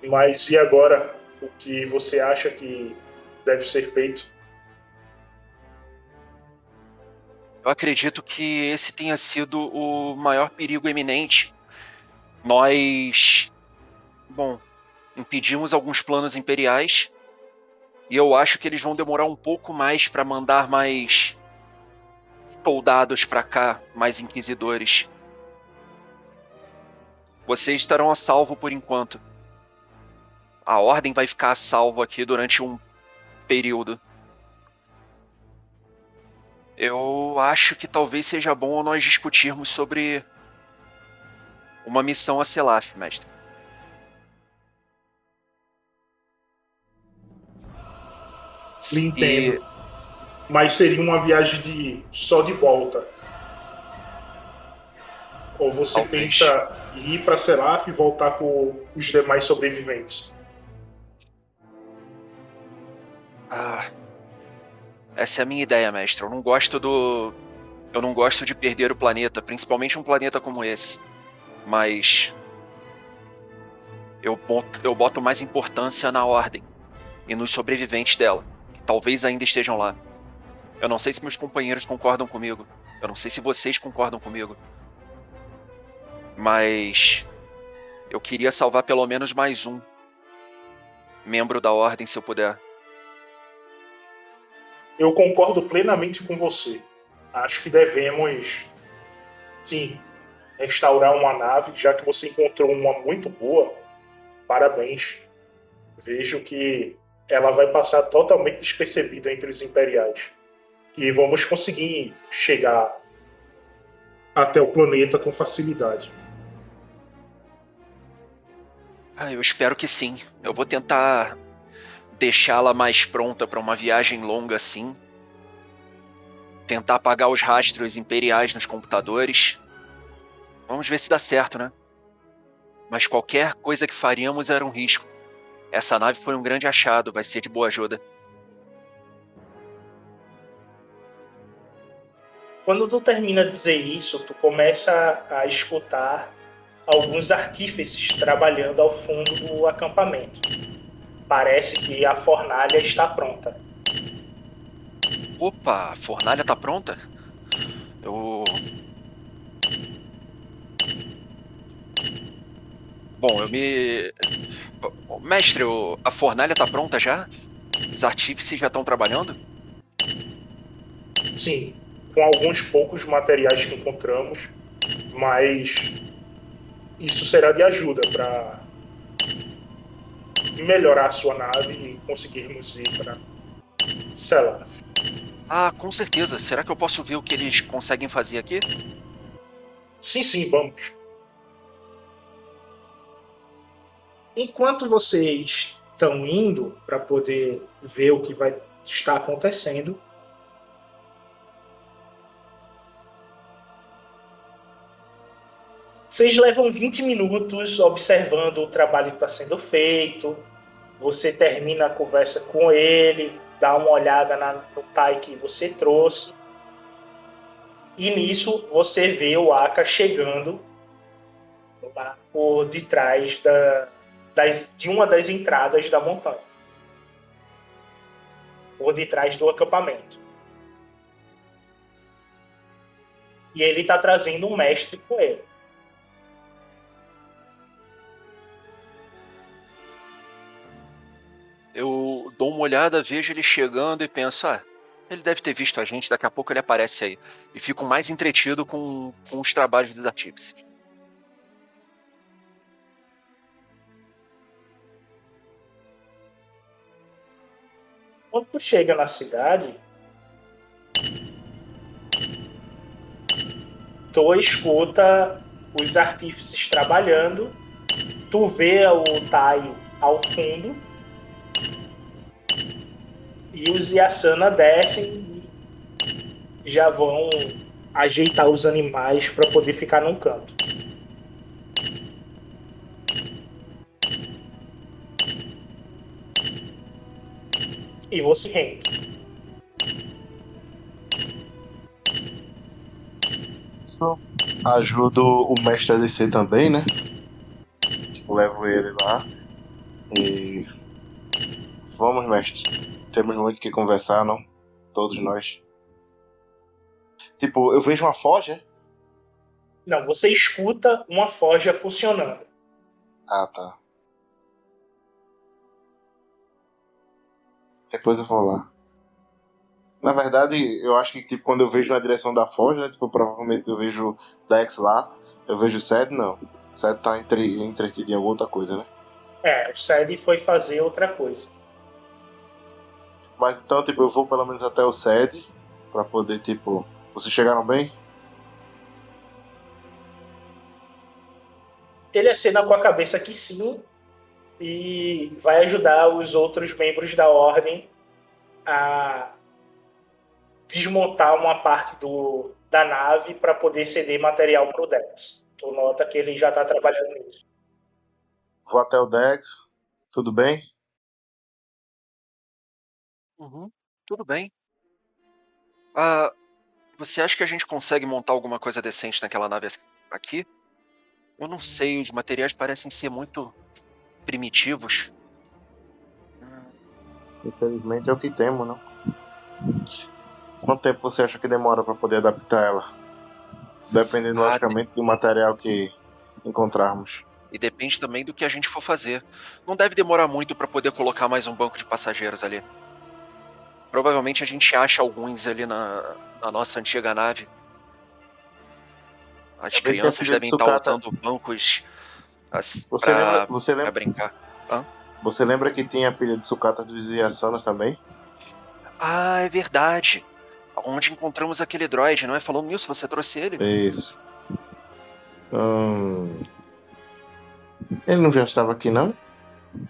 Mas e agora? O que você acha que deve ser feito? Eu acredito que esse tenha sido o maior perigo eminente. Nós. Bom, impedimos alguns planos imperiais. E eu acho que eles vão demorar um pouco mais para mandar mais soldados para cá, mais inquisidores. Vocês estarão a salvo por enquanto. A ordem vai ficar a salvo aqui durante um período. Eu acho que talvez seja bom nós discutirmos sobre uma missão a Selaf, mestre. Me entendo. Mas seria uma viagem de só de volta. Ou você Talvez. pensa em ir para Selaf e voltar com os demais sobreviventes? Ah, essa é a minha ideia, mestre. Eu não gosto do. Eu não gosto de perder o planeta, principalmente um planeta como esse. Mas. Eu boto, eu boto mais importância na ordem e nos sobreviventes dela. Que talvez ainda estejam lá. Eu não sei se meus companheiros concordam comigo. Eu não sei se vocês concordam comigo. Mas. Eu queria salvar pelo menos mais um membro da ordem, se eu puder. Eu concordo plenamente com você. Acho que devemos, sim, restaurar uma nave, já que você encontrou uma muito boa. Parabéns. Vejo que ela vai passar totalmente despercebida entre os imperiais. E vamos conseguir chegar até o planeta com facilidade. Ah, eu espero que sim. Eu vou tentar deixá-la mais pronta para uma viagem longa assim. Tentar apagar os rastros imperiais nos computadores. Vamos ver se dá certo, né? Mas qualquer coisa que faríamos era um risco. Essa nave foi um grande achado, vai ser de boa ajuda. Quando tu termina de dizer isso, tu começa a escutar alguns artífices trabalhando ao fundo do acampamento. Parece que a fornalha está pronta. Opa, a fornalha tá pronta? Eu. Bom, eu me. Mestre, a fornalha tá pronta já? Os artífices já estão trabalhando? Sim, com alguns poucos materiais que encontramos, mas isso será de ajuda para melhorar a sua nave e conseguirmos ir para Selaf. Ah, com certeza. Será que eu posso ver o que eles conseguem fazer aqui? Sim, sim, vamos. Enquanto vocês estão indo para poder ver o que vai estar acontecendo, Vocês levam 20 minutos observando o trabalho que está sendo feito. Você termina a conversa com ele, dá uma olhada na, no pai que você trouxe. E nisso você vê o Aka chegando lá por detrás da, das, de uma das entradas da montanha. Por detrás do acampamento. E ele está trazendo um mestre com ele. Eu dou uma olhada, vejo ele chegando e penso, ah, ele deve ter visto a gente, daqui a pouco ele aparece aí. E fico mais entretido com, com os trabalhos do Artífice. Quando tu chega na cidade, tu escuta os artífices trabalhando, tu vê o Taio ao fundo e os Yasana descem e já vão ajeitar os animais para poder ficar num canto. E você Henk. Ajudo o mestre a descer também, né? Tipo, levo ele lá. E. Vamos, mestre. Temos muito o que conversar, não? Todos nós. Tipo, eu vejo uma forja. Não, você escuta uma forja funcionando. Ah, tá. Depois eu vou lá. Na verdade, eu acho que tipo, quando eu vejo na direção da forja, né, tipo, provavelmente eu vejo Dex lá, eu vejo o Sed, não. O Sed tá entre, entretido em alguma outra coisa, né? É, o Sed foi fazer outra coisa. Mas então, tipo, eu vou pelo menos até o sede para poder, tipo, vocês chegaram bem? Ele acena com a cabeça que sim e vai ajudar os outros membros da ordem a desmontar uma parte do, da nave para poder ceder material para o Dex. Tu nota que ele já está trabalhando nisso. Vou até o Dex. Tudo bem? Uhum, tudo bem. Ah, você acha que a gente consegue montar alguma coisa decente naquela nave aqui? Eu não sei, os materiais parecem ser muito primitivos. Infelizmente é o que temos, não? Quanto tempo você acha que demora pra poder adaptar ela? Dependendo, Ah, logicamente, do material que encontrarmos. E depende também do que a gente for fazer. Não deve demorar muito pra poder colocar mais um banco de passageiros ali. Provavelmente a gente acha alguns ali na, na nossa antiga nave. As tem a crianças de devem estar usando bancos as, Você pra, lembra, você, lembra, brincar. você lembra que tinha a pilha de sucatas dos Yasanas também? Ah, é verdade. Onde encontramos aquele droid, não é? Falando nisso, você trouxe ele? Isso. Hum... Ele não já estava aqui, não?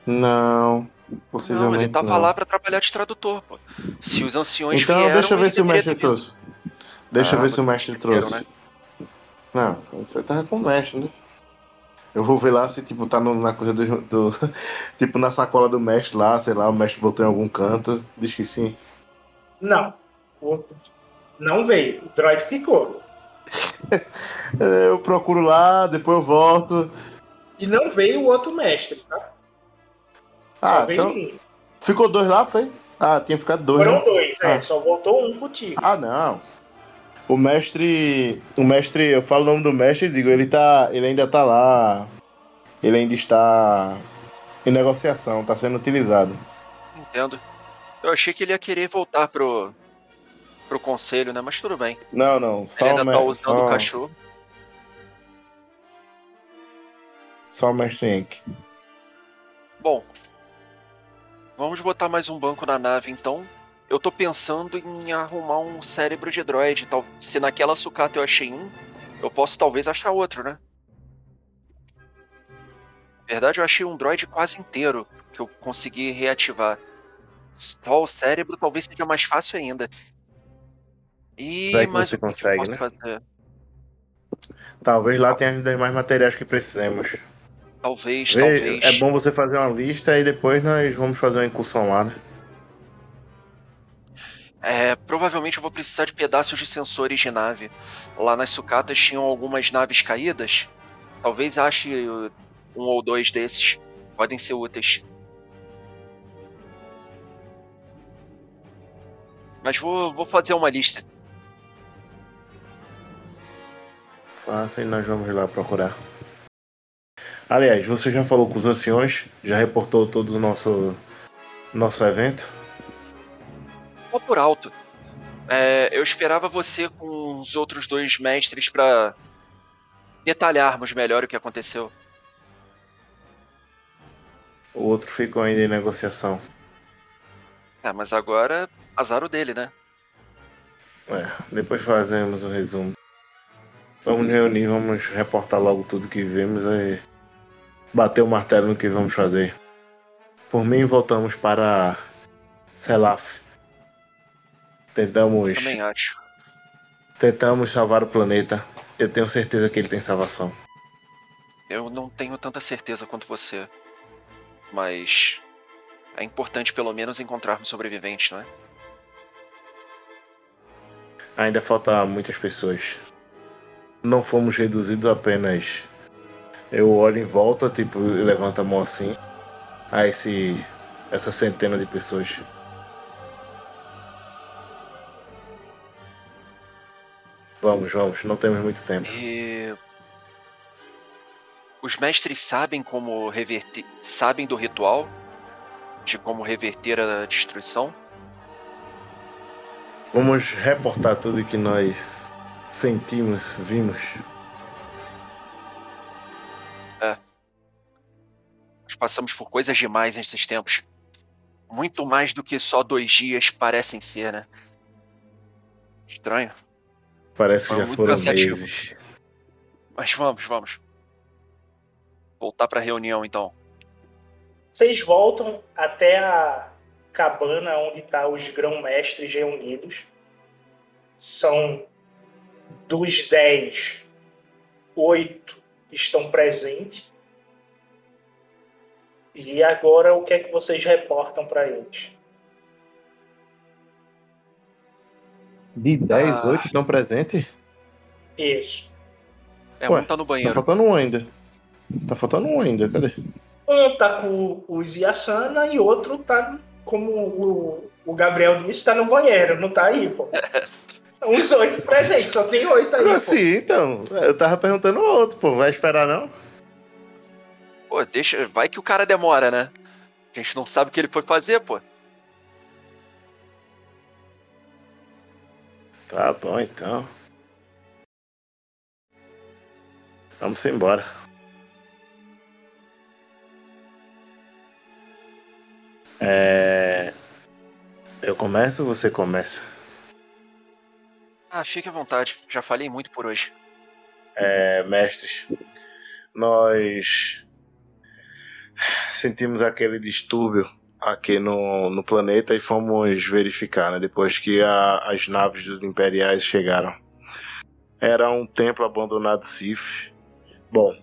Não. Possivelmente Não, ele tava não. lá pra trabalhar de tradutor, pô. Se os anciões Então vieram, deixa eu ver se o mestre ter trouxe. Deixa eu Ah, ver se o mestre trouxe. Não, você tava com o mestre, né? Eu vou ver lá se tipo tá no- na coisa do, do- Tipo na sacola do mestre lá, sei lá, o mestre botou em algum canto. Diz que sim. Não. O- Não veio. O droid ficou. Eu procuro lá, depois eu volto. E não veio o outro mestre, tá? Só Ah, veio então. um. Ficou dois lá, foi? Ah, tinha ficado dois. Foram né? dois, é. Ah. Só voltou um contigo. Ah, não. O mestre. O mestre, eu falo o nome do mestre e digo, ele tá. Ele ainda tá lá. Ele ainda está em negociação, tá sendo utilizado. Entendo. Eu achei que ele ia querer voltar pro, pro conselho, né? Mas tudo bem. Não, não. Só ele o, ainda me- tá usando só, o cachorro. só o mestre Henk. Vamos botar mais um banco na nave então. Eu tô pensando em arrumar um cérebro de droid. Tal... Se naquela sucata eu achei um, eu posso talvez achar outro, né? Na verdade, eu achei um droid quase inteiro que eu consegui reativar. Só o cérebro talvez seja mais fácil ainda. E Vai que mais você que que consegue, posso né? fazer? Talvez lá tenha ainda mais materiais que precisemos. Talvez, Vê, talvez. é bom você fazer uma lista e depois nós vamos fazer uma incursão lá, né? É, provavelmente eu vou precisar de pedaços de sensores de nave. Lá nas sucatas tinham algumas naves caídas. Talvez ache uh, um ou dois desses. Podem ser úteis. Mas vou, vou fazer uma lista. Faça e nós vamos lá procurar. Aliás, você já falou com os anciões? Já reportou todo o nosso, nosso evento? Só por alto. É, eu esperava você com os outros dois mestres pra detalharmos melhor o que aconteceu. O outro ficou ainda em negociação. É, mas agora azar o dele, né? É, depois fazemos o resumo. Vamos reunir, vamos reportar logo tudo que vimos e bater o martelo no que vamos fazer. Por mim, voltamos para Selaf. Tentamos, Também acho. tentamos salvar o planeta. Eu tenho certeza que ele tem salvação. Eu não tenho tanta certeza quanto você. Mas é importante pelo menos encontrarmos sobreviventes, não é? Ainda falta muitas pessoas. Não fomos reduzidos apenas. Eu olho em volta, tipo, e levanto a mão assim. A esse. essa centena de pessoas. Vamos, vamos, não temos muito tempo. E os mestres sabem como reverter, sabem do ritual de como reverter a destruição. Vamos reportar tudo que nós sentimos, vimos. Nós passamos por coisas demais nesses tempos. Muito mais do que só dois dias parecem ser, né? Estranho. Parece que Foi já muito foram cansativo. meses. Mas vamos, vamos. Voltar pra reunião então. Vocês voltam até a cabana onde tá os grão-mestres reunidos. São dos 10, oito estão presentes. E agora o que é que vocês reportam para eles? De 10, Ah. 8 estão presentes? Isso. É, Ué, um tá no Tá banheiro. faltando um ainda. Tá faltando um ainda, cadê? Um tá com os Yasana e outro tá como o, O Gabriel disse tá no banheiro, não tá aí, pô. Uns oito presentes, só tem oito aí, assim, então? Eu tava perguntando o outro, pô. Vai esperar não? Pô, deixa. Vai que o cara demora, né? A gente não sabe o que ele foi fazer, pô. Tá bom, então. Vamos embora. É... Eu começo ou você começa? Ah, fique à vontade. Já falei muito por hoje. É, mestres, nós sentimos aquele distúrbio aqui no, no planeta e fomos verificar, né, depois que a- as naves dos imperiais chegaram. Era um templo abandonado Sif. Bom,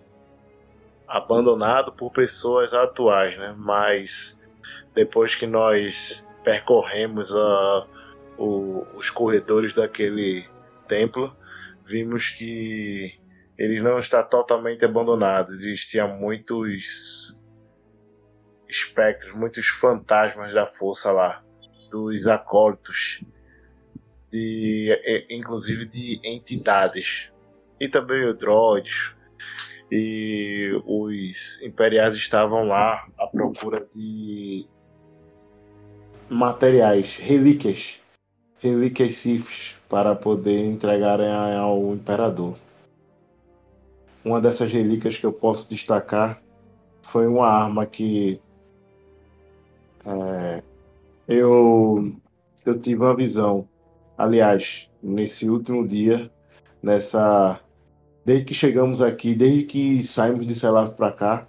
abandonado por pessoas atuais, né, mas depois que nós percorremos a, o- os corredores daquele templo, vimos que ele não está totalmente abandonado. Existiam muitos espectros, muitos fantasmas da força lá, dos acólitos, de, inclusive de entidades, e também os droids. E os imperiais estavam lá à procura de materiais, relíquias, relíquias Siths para poder entregarem a- ao imperador. Uma dessas relíquias que eu posso destacar foi uma arma que é, eu eu tive uma visão. Aliás, nesse último dia, nessa desde que chegamos aqui, desde que saímos de Selaf para cá,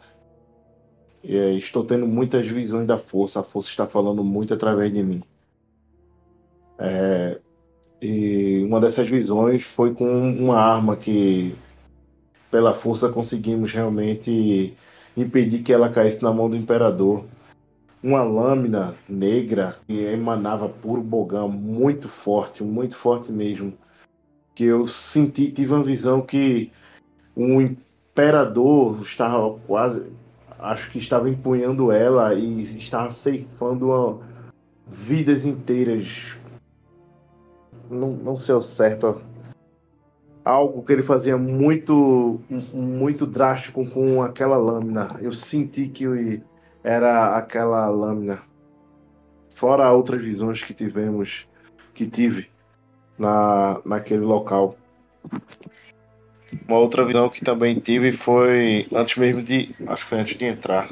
é, estou tendo muitas visões da força. A força está falando muito através de mim. É, e uma dessas visões foi com uma arma que, pela força, conseguimos realmente impedir que ela caísse na mão do imperador. Uma lâmina negra que emanava puro bogão, muito forte, muito forte mesmo. Que eu senti, tive uma visão que o imperador estava quase, acho que estava empunhando ela e estava ceifando a- vidas inteiras não, não sei ao certo. Algo que ele fazia muito, muito drástico com aquela lâmina. Eu senti que era aquela lâmina. Fora outras visões que tivemos, que tive na, naquele local. Uma outra visão que também tive foi antes mesmo de. Acho que foi antes de entrar.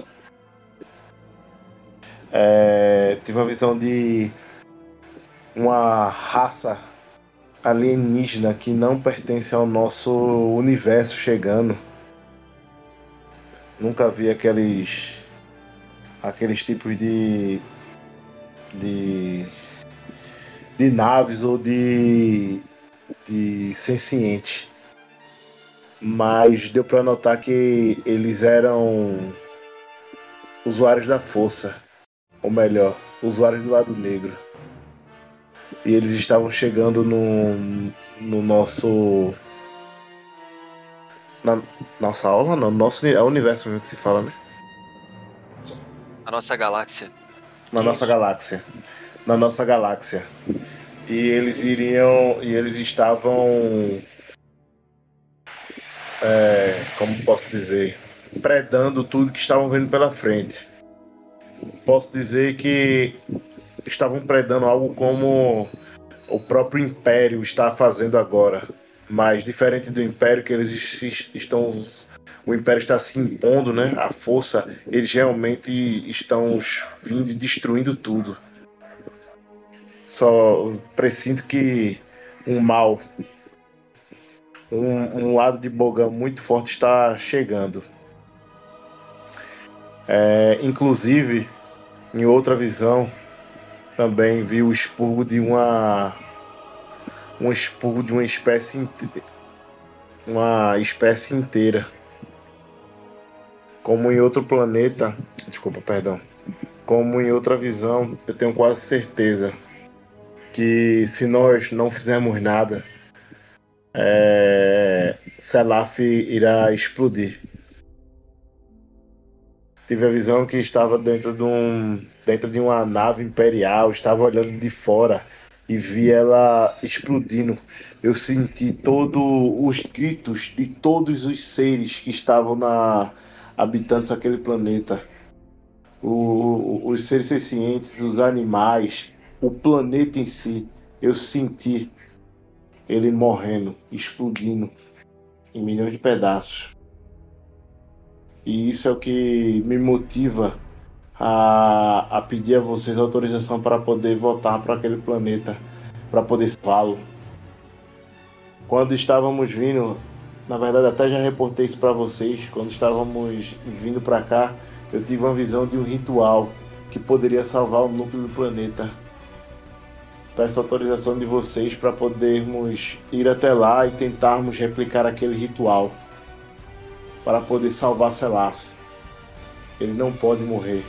É, tive uma visão de uma raça alienígena que não pertence ao nosso universo chegando. Nunca vi aqueles aqueles tipos de de de naves ou de de sencientes. Mas deu para notar que eles eram usuários da força, ou melhor, usuários do lado negro e eles estavam chegando no, no nosso. Na nossa aula, não, no nosso é o universo mesmo que se fala, né? A nossa galáxia. Na nossa galáxia. Na nossa galáxia. E eles iriam. E eles estavam. É, como posso dizer? Predando tudo que estavam vendo pela frente. Posso dizer que estavam predando algo como o próprio Império está fazendo agora. Mas diferente do Império que eles es- estão. O Império está se impondo, né? A força, eles realmente estão vindo e destruindo tudo. Só presinto que um mal, um, um lado de Bogan muito forte está chegando. É, inclusive, em outra visão, também vi o expurgo de uma um expurgo de uma espécie uma espécie inteira como em outro planeta desculpa perdão como em outra visão eu tenho quase certeza que se nós não fizermos nada é, Selaf irá explodir tive a visão que estava dentro de um dentro de uma nave imperial, estava olhando de fora e vi ela explodindo. Eu senti todos os gritos de todos os seres que estavam na habitantes daquele planeta. O- os seres sencientes, os animais, o planeta em si. Eu senti ele morrendo, explodindo em milhões de pedaços. E isso é o que me motiva a, a pedir a vocês autorização para poder voltar para aquele planeta, para poder salvá-lo. Quando estávamos vindo, na verdade até já reportei isso para vocês, quando estávamos vindo para cá, eu tive uma visão de um ritual que poderia salvar o núcleo do planeta. Peço autorização de vocês para podermos ir até lá e tentarmos replicar aquele ritual para poder salvar Selaf. Ele não pode morrer.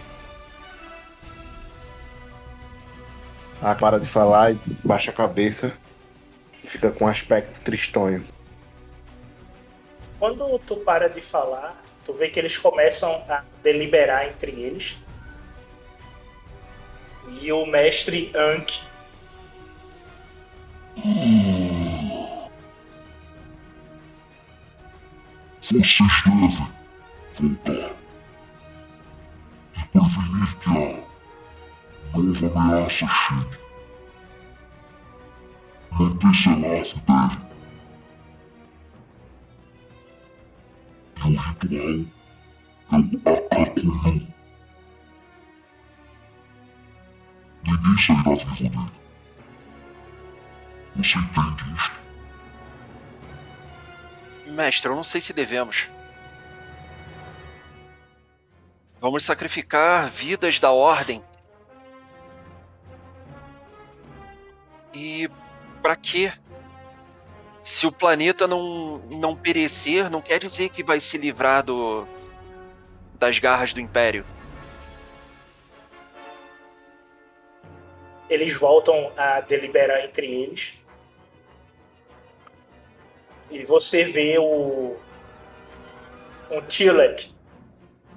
Ah, para de falar e baixa a cabeça. Fica com um aspecto tristonho. Quando tu para de falar, tu vê que eles começam a deliberar entre eles. E o mestre Anki Vocês devem voltar e prevenir que a nova ameaça chegue. Manter-se lá deve. E o ritual é o Akakunu. Ninguém sairá vivo dele. Você entende isto? Mestre, eu não sei se devemos. Vamos sacrificar vidas da ordem. E pra quê? Se o planeta não, não perecer, não quer dizer que vai se livrar do, das garras do Império. eles voltam a deliberar entre eles. E você vê o um Tilek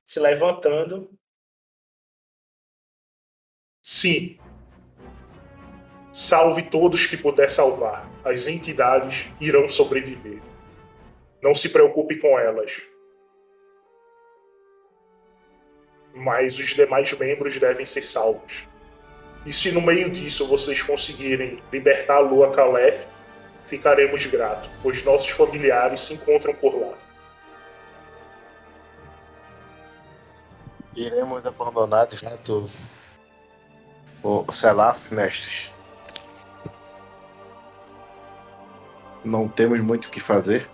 se levantando. Sim. Salve todos que puder salvar. As entidades irão sobreviver. Não se preocupe com elas. Mas os demais membros devem ser salvos. E se no meio disso vocês conseguirem libertar a Lua Calef, ficaremos gratos, pois nossos familiares se encontram por lá. Iremos abandonar de fato o Selaf, mestres. Não temos muito o que fazer.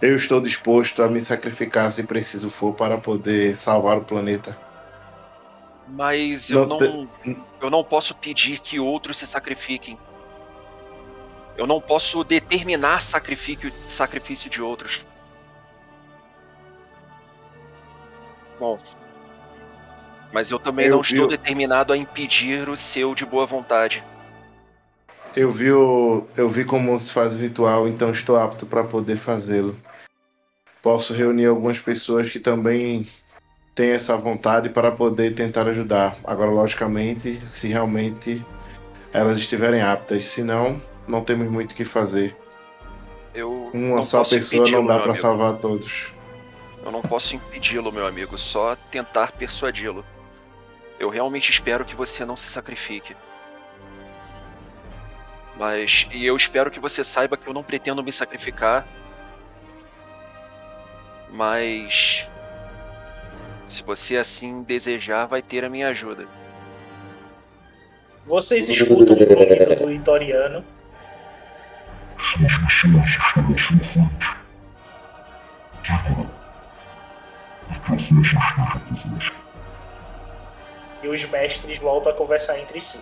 Eu estou disposto a me sacrificar se preciso for para poder salvar o planeta. Mas eu Não não, eu não posso pedir que outros se sacrifiquem. Eu não posso determinar sacrifício, sacrifício de outros. Bom. Mas eu também Eu- não estou eu- determinado a impedir o seu de boa vontade. Eu vi, o, eu vi como se faz o ritual, então estou apto para poder fazê-lo. Posso reunir algumas pessoas que também têm essa vontade para poder tentar ajudar. Agora, logicamente, se realmente elas estiverem aptas. Se não, não temos muito o que fazer. Eu Uma só pessoa não dá para salvar todos. Eu não posso impedi-lo, meu amigo, só tentar persuadi-lo. Eu realmente espero que você não se sacrifique. Mas. E eu espero que você saiba que eu não pretendo me sacrificar. Mas. Se você assim desejar, vai ter a minha ajuda. Vocês escutam o grito do Itoriano. E os mestres voltam a conversar entre si.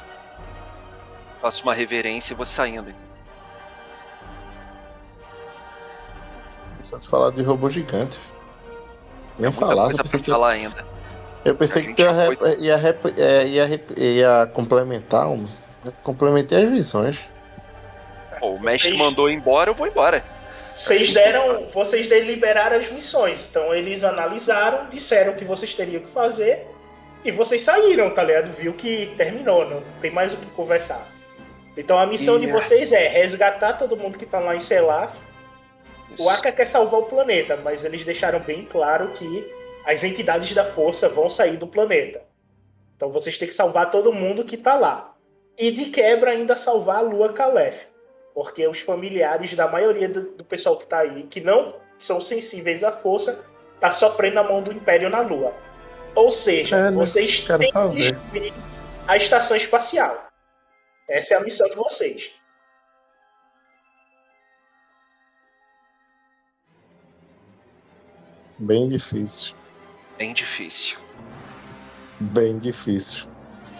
Faço uma reverência e vou saindo. Só de falar de robô gigante. Nem Muita falar, coisa eu pensei pra que, falar ainda. eu pensei que tu ia, foi- rep- ia, rep- é, ia, rep- ia complementar. um- Eu complementei as visões. Pô, o mestre Vocês- mandou embora, eu vou embora. Vocês deram. Vocês deliberaram as missões. Então eles analisaram, disseram o que vocês teriam que fazer. E vocês saíram, tá ligado? Viu que terminou, não tem mais o que conversar. Então a missão de E- vocês é resgatar todo mundo que tá lá em Selaf. O Aka quer salvar o planeta, mas eles deixaram bem claro que as entidades da força vão sair do planeta. Então vocês têm que salvar todo mundo que tá lá. E de quebra ainda salvar a Lua Calef. Porque os familiares da maioria do, pessoal que tá aí, que não são sensíveis à força, tá sofrendo na mão do Império na Lua. Ou seja, É, né? vocês têm que destruir a estação espacial. Essa é a missão de vocês. Bem difícil. Bem difícil. Bem difícil.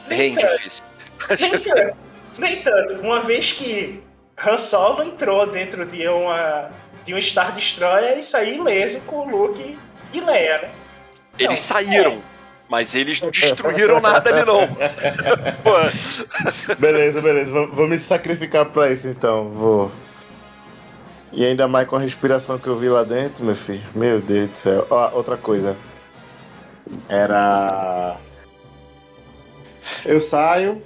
Bem difícil. Nem tanto. Nem tanto. Uma vez que Han Solo entrou dentro de uma de um Star Destroyer e saiu ileso com o Luke e Leia, né? Eles Não, saíram, mas eles não destruíram nada ali não. Beleza, beleza. Vou, vou me sacrificar pra isso então. Vou. E ainda mais com a respiração que eu vi lá dentro, meu filho. Meu Deus do céu. Ó, outra coisa. Era. Eu saio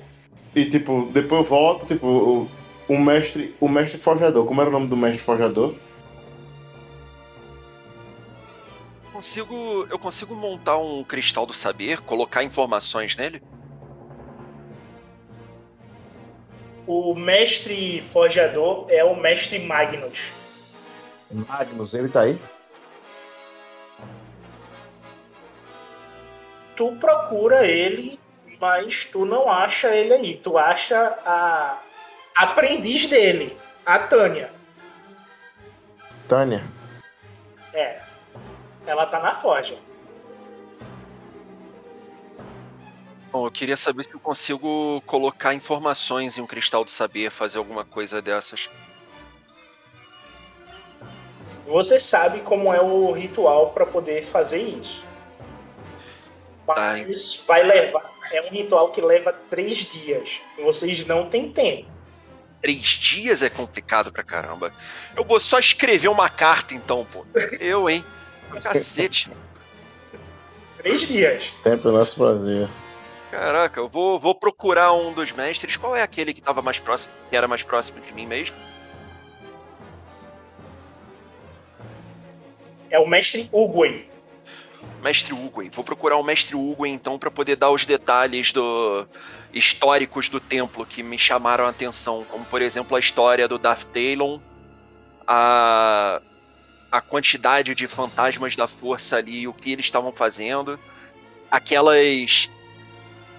e tipo, depois eu volto, tipo, o, o mestre. O mestre forjador. Como era o nome do mestre forjador? Consigo, eu consigo montar um cristal do saber, colocar informações nele? O mestre forjador é o mestre Magnus. Magnus, ele tá aí? Tu procura ele, mas tu não acha ele aí. Tu acha a aprendiz dele, a Tânia. Tânia. É. Ela tá na forja. Bom, eu queria saber se eu consigo colocar informações em um cristal do saber, fazer alguma coisa dessas. Você sabe como é o ritual para poder fazer isso. Tá. Mas vai levar. É um ritual que leva três dias. Vocês não têm tempo. Três dias é complicado pra caramba. Eu vou só escrever uma carta então, pô. Eu, hein? Cacete. Três dias. Tempo é nosso prazer. Caraca, eu vou, vou procurar um dos mestres. Qual é aquele que tava mais próximo, que era mais próximo de mim mesmo? É o mestre Uguay. Mestre Uguay. Vou procurar o mestre Uguay então pra poder dar os detalhes do históricos do templo que me chamaram a atenção, como por exemplo a história do Darth Talon, a a quantidade de fantasmas da força ali, o que eles estavam fazendo, aquelas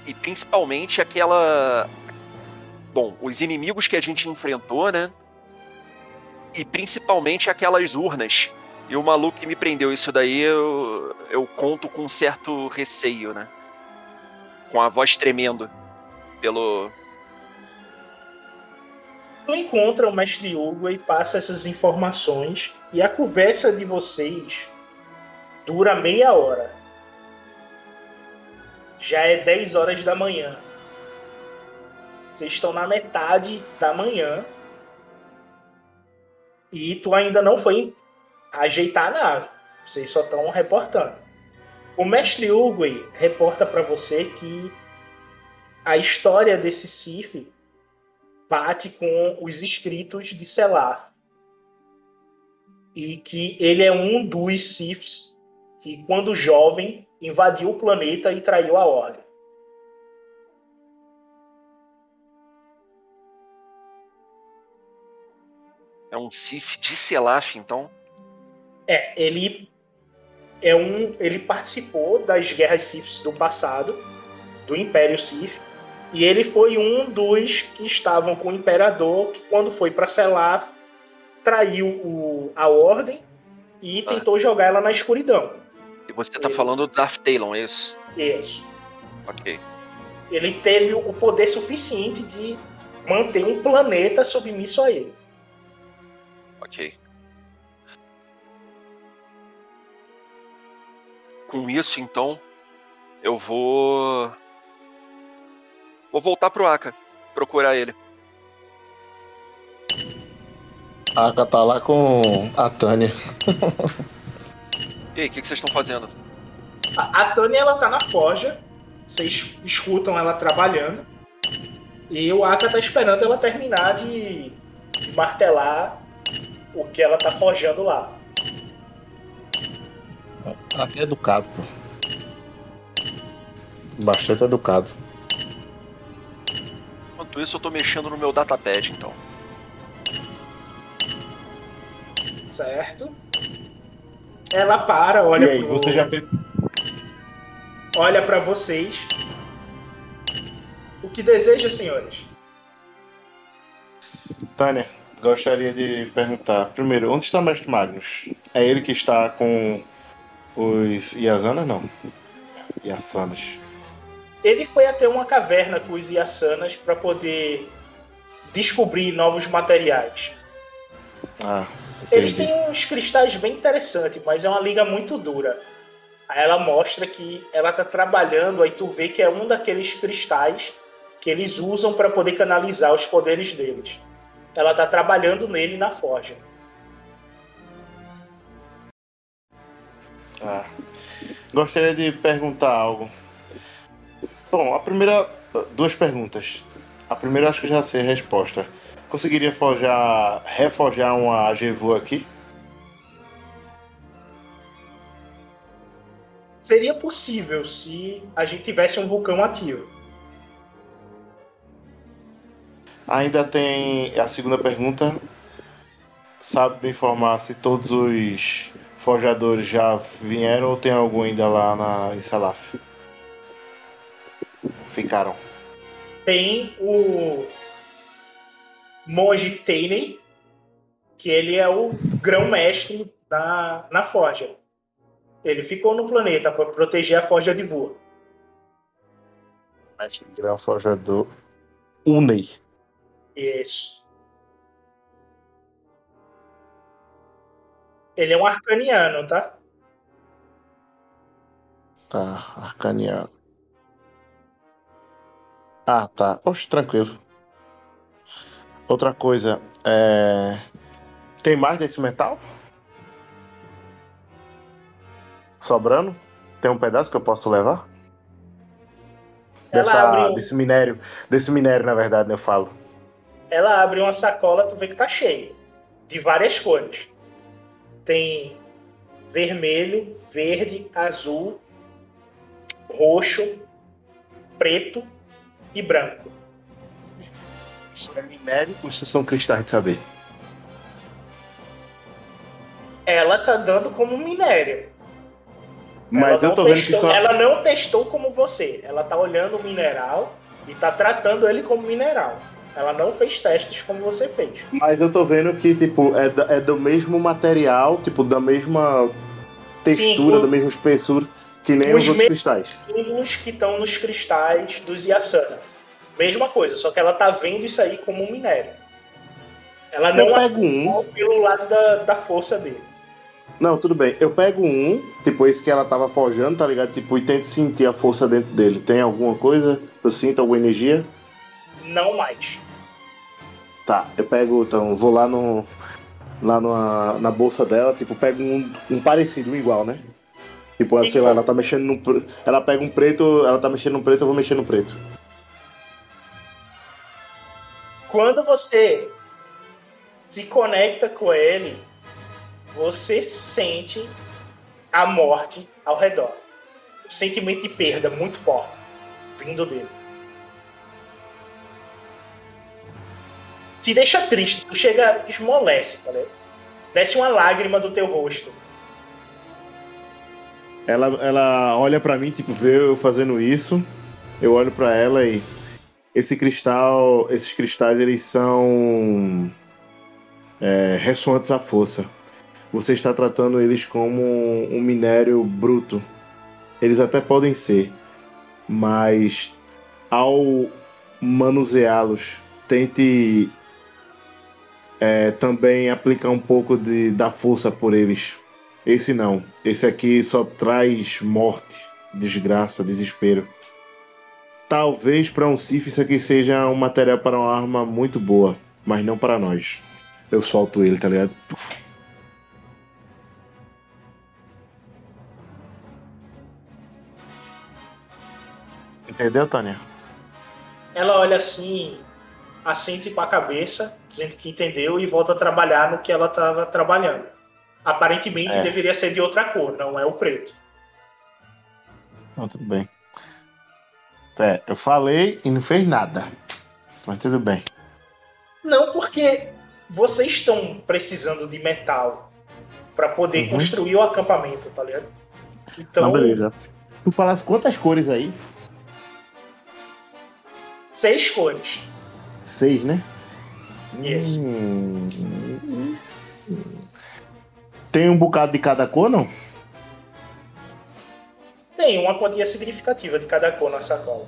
e principalmente aquela bom, os inimigos que a gente enfrentou, né? E principalmente aquelas urnas e o maluco que me prendeu isso daí, eu, eu conto com um certo receio, né? Com a voz tremendo pelo. Tu encontra o mestre Hugo e passa essas informações. E a conversa de vocês dura meia hora. Já é 10 horas da manhã. Vocês estão na metade da manhã. E tu ainda não foi ajeitar a nave. Vocês só estão reportando. O mestre Hugo reporta para você que a história desse Sif bate com os escritos de Selaf. E que ele é um dos Siths que, quando jovem, invadiu o planeta e traiu a Ordem. É um Sif de Selaf, então. É, ele é um, ele participou das guerras Siths do passado, do Império Sith, e ele foi um dos que estavam com o Imperador, que quando foi para Selaf, traiu o, a Ordem e Ah. tentou jogar ela na escuridão. E você tá Ele- falando do Darth Talon, é isso? Isso. Ok. Ele teve o poder suficiente de manter um planeta submisso a ele. Ok. Com isso, então, eu vou. Vou voltar pro Aka, procurar ele. A Aka tá lá com a Tânia. E aí, o que, que vocês estão fazendo? A, a Tânia ela tá na forja. Vocês escutam ela trabalhando. E o Aka tá esperando ela terminar de, de martelar o que ela tá forjando lá. Aka é educado, pô. Bastante educado. Enquanto isso, eu tô mexendo no meu datapad, então. Certo? Ela para, olha E aí, pro, você já fez. olha para vocês. O que deseja, senhores? Tânia, gostaria de perguntar. Primeiro, onde está o Mestre Magnus? É ele que está com os Yazanas? Não. Yasanas. Ele foi até uma caverna com os Yasanas para poder descobrir novos materiais. Ah, Eles têm uns cristais bem interessantes, mas é uma liga muito dura. Aí ela mostra que ela tá trabalhando, aí tu vê que é um daqueles cristais que eles usam para poder canalizar os poderes deles. Ela tá trabalhando nele na forja. Ah. Gostaria de perguntar algo. Bom, a primeira. Duas perguntas. A primeira acho que já sei a resposta. Conseguiria forjar. reforjar uma Agevu aqui? Seria possível se a gente tivesse um vulcão ativo. Ainda tem a segunda pergunta. Sabe me informar se todos os forjadores já vieram ou tem algum ainda lá na em Salaf? Ficaram. Tem o monge Teinei, que ele é o grão-mestre na, na forja. Ele ficou no planeta para proteger a forja de Vua. Mestre grão forjador. Unei. Isso. Ele é um arcaniano, tá? Tá, arcaneado. Ah, tá. Oxe, tranquilo. Outra coisa, é... Tem mais desse metal? Sobrando? Tem um pedaço que eu posso levar? Ela Dessa- abre um- Desse minério. Desse minério, na verdade, né, eu falo. Ela abre uma sacola, tu vê que tá cheio. De várias cores. Tem vermelho, verde, azul, roxo, preto e branco. Isso é minério ou isso são cristais de saber? Ela tá dando como minério. Mas ela eu tô vendo que só. Ela não testou como você. Ela tá olhando o mineral e tá tratando ele como mineral. Ela não fez testes como você fez. Mas eu tô vendo que, tipo, é, é do mesmo material, tipo, da mesma textura, o- da mesma espessura, que nem os os outros cristais. Símbolos que estão nos cristais dos Yasana. Mesma coisa, só que ela tá vendo isso aí como um minério. Ela não Eu pego um. pelo lado da, da força dele. Não, tudo bem. Eu pego um, tipo, esse que ela tava forjando, tá ligado? Tipo, e tento sentir a força dentro dele. Tem alguma coisa? Eu sinto alguma energia? Não mais. Tá, eu pego, então, vou lá no. Lá numa, na bolsa dela, tipo, pego um, um parecido, um igual, né? Tipo, sei lá, ela tá mexendo no. Ela pega um preto, ela tá mexendo no preto, eu vou mexer no preto. Quando você se conecta com ele, você sente a morte ao redor. Um sentimento de perda muito forte vindo dele. Te deixa triste, tu chega, esmolece, tá ligado? Desce uma lágrima do teu rosto. Ela, ela olha pra mim, tipo, vê eu fazendo isso. Eu olho pra ela e esse cristal, esses cristais eles são é, ressoantes à força. Você está tratando eles como um minério bruto. Eles até podem ser, mas ao manuseá-los, tente é, também aplicar um pouco de, da força por eles. Esse não. Esse aqui só traz morte, desgraça, desespero. Talvez para um Sif isso aqui seja um material para uma arma muito boa, mas não para nós. Eu solto ele, tá ligado? Entendeu, Tânia? Ela olha assim, assente com a cabeça, dizendo que entendeu e volta a trabalhar no que ela estava trabalhando. Aparentemente É. deveria ser de outra cor, não é o preto. Então, tudo bem. É, eu falei e não fez nada. Mas tudo bem. Não porque vocês estão precisando de metal para poder Uhum. construir o acampamento, tá ligado? Então, Não, beleza. Tu falasse quantas cores aí? seis cores. Seis, né? Isso. Hum. Tem um bocado de cada cor, não? Tem uma quantia significativa de cada cor na sacola.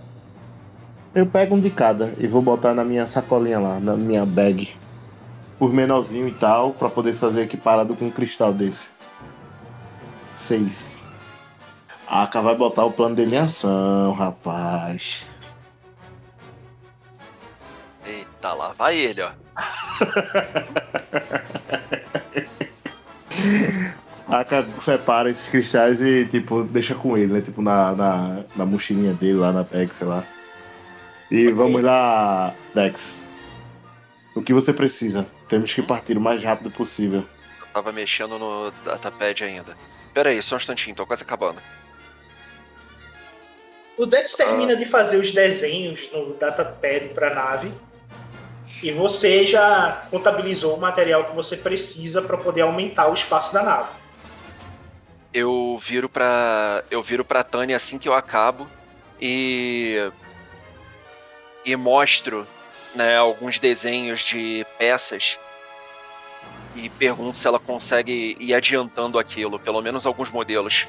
Eu pego um de cada e vou botar na minha sacolinha lá, na minha bag. Por menorzinho e tal, pra poder fazer equiparado com um cristal desse. Seis. A Aka vai botar o plano dele em ação, rapaz. Eita, lá vai ele, ó. A Aka separa esses cristais e, tipo, deixa com ele, né? Tipo, na, na, na mochilinha dele lá na bag, sei lá. E vamos lá, Dex. O que você precisa? Temos que partir o mais rápido possível. Eu tava mexendo no datapad ainda. Pera aí, só um instantinho, tô quase acabando. O Dex termina de fazer os desenhos no datapad para nave e você já contabilizou o material que você precisa para poder aumentar o espaço da nave. Eu viro pra. Eu viro pra Tânia assim que eu acabo e. E mostro né, alguns desenhos de peças e pergunto se ela consegue ir adiantando aquilo, pelo menos alguns modelos.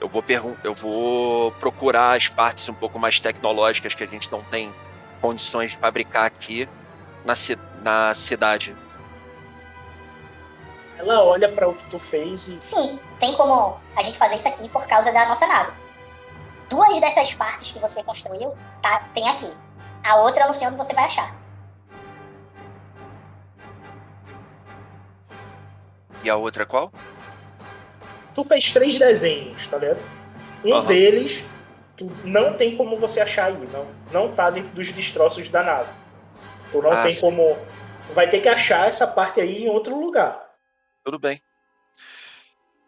Eu vou, eu vou procurar as partes um pouco mais tecnológicas que a gente não tem condições de fabricar aqui na, ci- na cidade. Ela olha para o que tu fez e Sim, tem como a gente fazer isso aqui por causa da nossa nave. Duas dessas partes que você construiu tá, tem aqui. A outra eu não sei onde você vai achar. E a outra qual? tu fez três desenhos, tá ligado? Um Aham. deles tu não tem como você achar aí, não, não tá dentro dos destroços da nave. Tu não Ah, tem sim. como vai ter que achar essa parte aí em outro lugar. Tudo bem.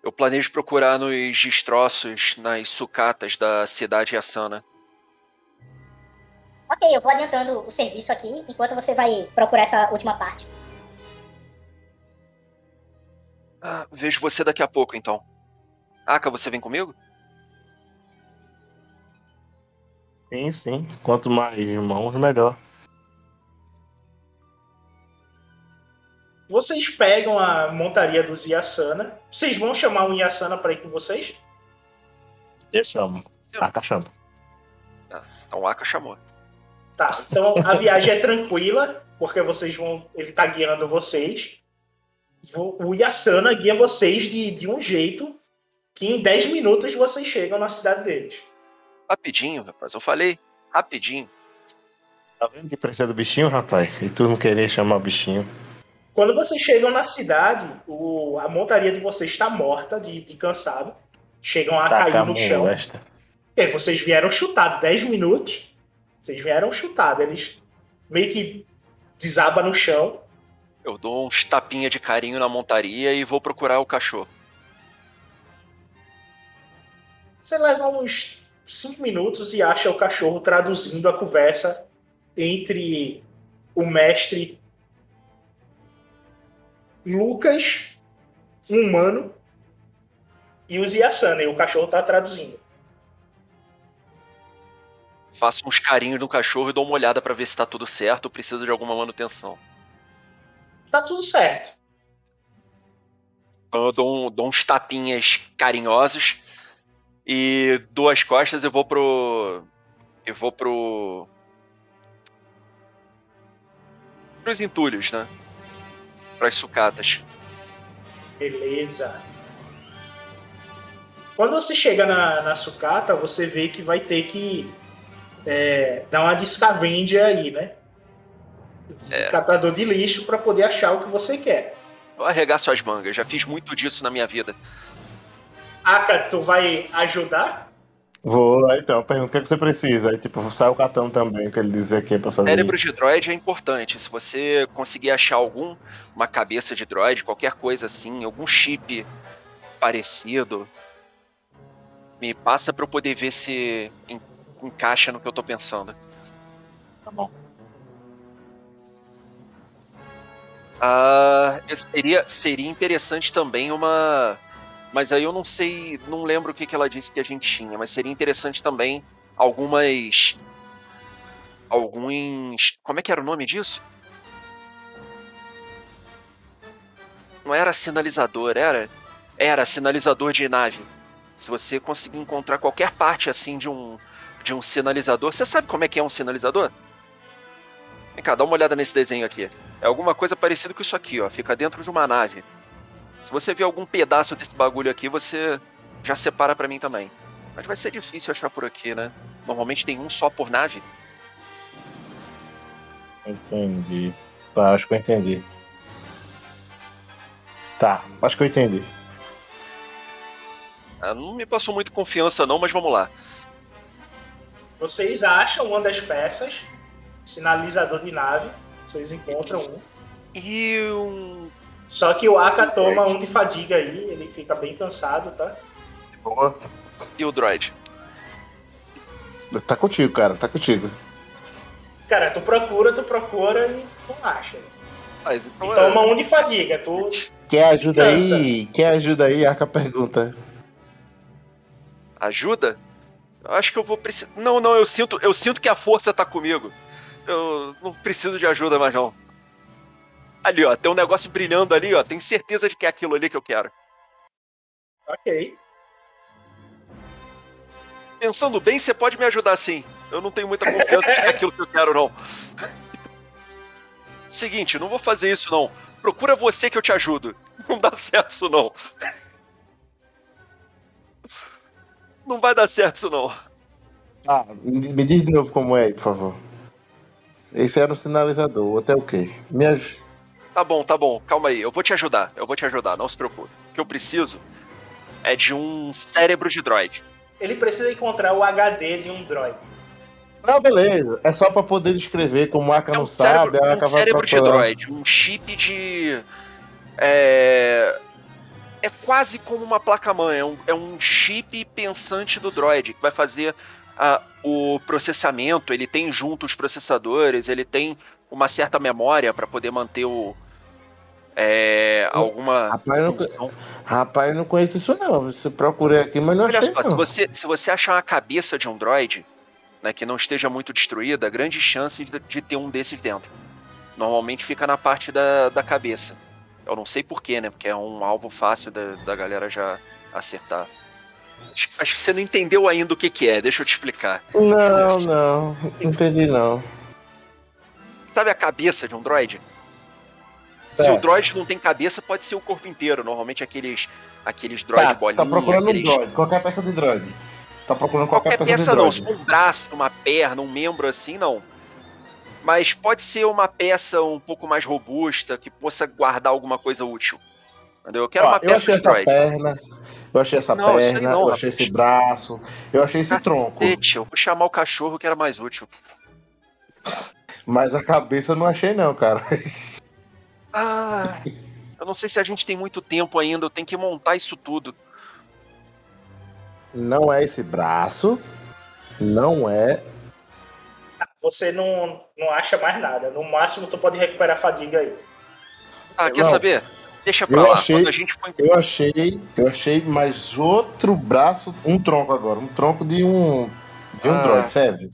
Eu planejo procurar nos destroços, nas sucatas da cidade Asana. Ok, eu vou adiantando o serviço aqui enquanto você vai procurar essa última parte. Ah, vejo você daqui a pouco, então. Aka, você vem comigo? Sim, sim. Quanto mais irmãos, melhor. Vocês pegam a montaria dos Yasana. Vocês vão chamar um Yasana para ir com vocês? Eu chamo. Aka chama. Então o Aka chamou. Tá, então a viagem é tranquila, porque vocês vão. Ele tá guiando vocês. Vo- O Yasana guia vocês de, de um jeito que em 10 minutos vocês chegam na cidade deles. Rapidinho, rapaz. Eu falei rapidinho. Tá vendo que precisa do bichinho, rapaz? E tu não querer chamar o bichinho. Quando vocês chegam na cidade, o- a montaria de vocês está morta, de, de cansado. Chegam a cair no chão. molesta. É, vocês vieram chutados 10 minutos. Vocês vieram chutados. Eles meio que desaba no chão. Eu dou uns tapinha de carinho na montaria e vou procurar o cachorro. Você leva uns 5 minutos e acha o cachorro traduzindo a conversa entre o mestre Lucas, um humano, e os Yasana. E o cachorro tá traduzindo. Faço uns carinhos no cachorro e dou uma olhada pra ver se tá tudo certo ou precisa de alguma manutenção. Tá tudo certo. Então eu dou, um- dou uns tapinhas carinhosos e duas costas eu vou pro. Eu vou pro. Pros entulhos, né? Pras sucatas. Beleza. Quando você chega na, na sucata, você vê que vai ter que é, dar uma descavenge aí, né? de É. catador de lixo pra poder achar o que você quer. Vou arregar suas mangas, já fiz muito disso na minha vida. Aka, tu vai ajudar? Vou, aí então, pergunta o que, é que você precisa. Aí, tipo, sai o cartão também, que ele diz aqui pra fazer. Cérebro de droid é importante. Se você conseguir achar algum, uma cabeça de droid, qualquer coisa assim, algum chip parecido, me passa pra eu poder ver se en- encaixa no que eu tô pensando. Tá bom. Ah, seria, seria interessante também uma. Mas aí eu não sei, não lembro o que, que ela disse que a gente tinha, mas seria interessante também algumas. Alguns. Como é que era o nome disso? Não era sinalizador, era? Era sinalizador de nave. Se você conseguir encontrar qualquer parte assim de um de um sinalizador, você sabe como é que é um sinalizador? Vem cá, dá uma olhada nesse desenho aqui. É alguma coisa parecida com isso aqui, ó. Fica dentro de uma nave. Se você ver algum pedaço desse bagulho aqui, você já separa pra mim também. Mas vai ser difícil achar por aqui, né? Normalmente tem um só por nave. Entendi. Tá, acho que eu entendi. Tá, acho que eu entendi. Ah, Não me passou muito confiança não, mas vamos lá. Vocês acham uma das peças, sinalizador de nave, vocês encontram um. E um. Só que o Aka toma um de fadiga aí, ele fica bem cansado, tá? Boa. E o droid? Tá contigo, cara, tá contigo. Cara, tu procura, tu procura e não acha. Mas então é- Toma um de fadiga, tu. Quer ajuda Descansa. aí? Quer ajuda aí? Arca pergunta. Ajuda? Eu acho que eu vou precisar. Não, não, eu sinto, eu sinto que a força tá comigo. Eu não preciso de ajuda mais não. Ali, ó, tem um negócio brilhando ali, ó. Tenho certeza de que é aquilo ali que eu quero. Ok. Pensando bem, você pode me ajudar sim. Eu não tenho muita confiança de que é aquilo que eu quero, não. Seguinte, não vou fazer isso não. Procura você que eu te ajudo. Não dá certo isso não. Não vai dar certo isso não. Ah, me diz de novo como é aí, por favor. Esse era o sinalizador, o outro é o quê? Me aj... Tá bom, tá bom, calma aí. Eu vou te ajudar. Eu vou te ajudar, não se preocupe. O que eu preciso é de um cérebro de droid. Ele precisa encontrar o HD de um droid. Não, beleza. É só pra poder descrever como a Aka É não um sabe, cérebro, a um cérebro de droid, um chip de. É. É quase como uma placa-mãe, é um, é um chip pensante do droid que vai fazer ah, o processamento. Ele tem junto os processadores, ele tem uma certa memória para poder manter o. É, alguma Rapaz, eu não, rapaz, eu não conheço isso não. Você procurei aqui, mas não Olha achei só, se não. você, se você achar uma cabeça de um droid, né, que não esteja muito destruída, grande chance de, de ter um desses dentro. Normalmente fica na parte da, da cabeça. Eu não sei porquê, né? Porque é um alvo fácil da, da galera já acertar. Acho, acho que você não entendeu ainda o que, que é, deixa eu te explicar. Não, não. Entendi não. Sabe a cabeça de um droid? Se o Certo. droid não tem cabeça, pode ser o corpo inteiro. Normalmente aqueles, aqueles droid Tá, bolinha. tá procurando aqueles... um droid, qualquer peça de droid. Tá procurando qualquer, Qualquer peça, peça de não, droid. se for um braço, uma perna, um membro assim, não. Mas pode ser uma peça um pouco mais robusta, que possa guardar alguma coisa útil. Entendeu? Eu quero Ó, uma eu peça achei de essa droid. perna, eu achei essa Não, perna, não, eu achei rapaz. esse braço, eu achei esse tronco. Cacete, eu vou chamar o cachorro que era mais útil. Mas a cabeça eu não achei não, cara. Ah, eu não sei se a gente tem muito tempo ainda, eu tenho que montar isso tudo. Não é esse braço, não é. Você não, não acha mais nada. No máximo, tu pode recuperar a fadiga aí. Ah, quer Não. saber? Deixa pra Eu lá. achei- Quando a gente for Eu achei, eu achei mais outro braço, um tronco agora, um tronco de um de um Ah. droid, serve?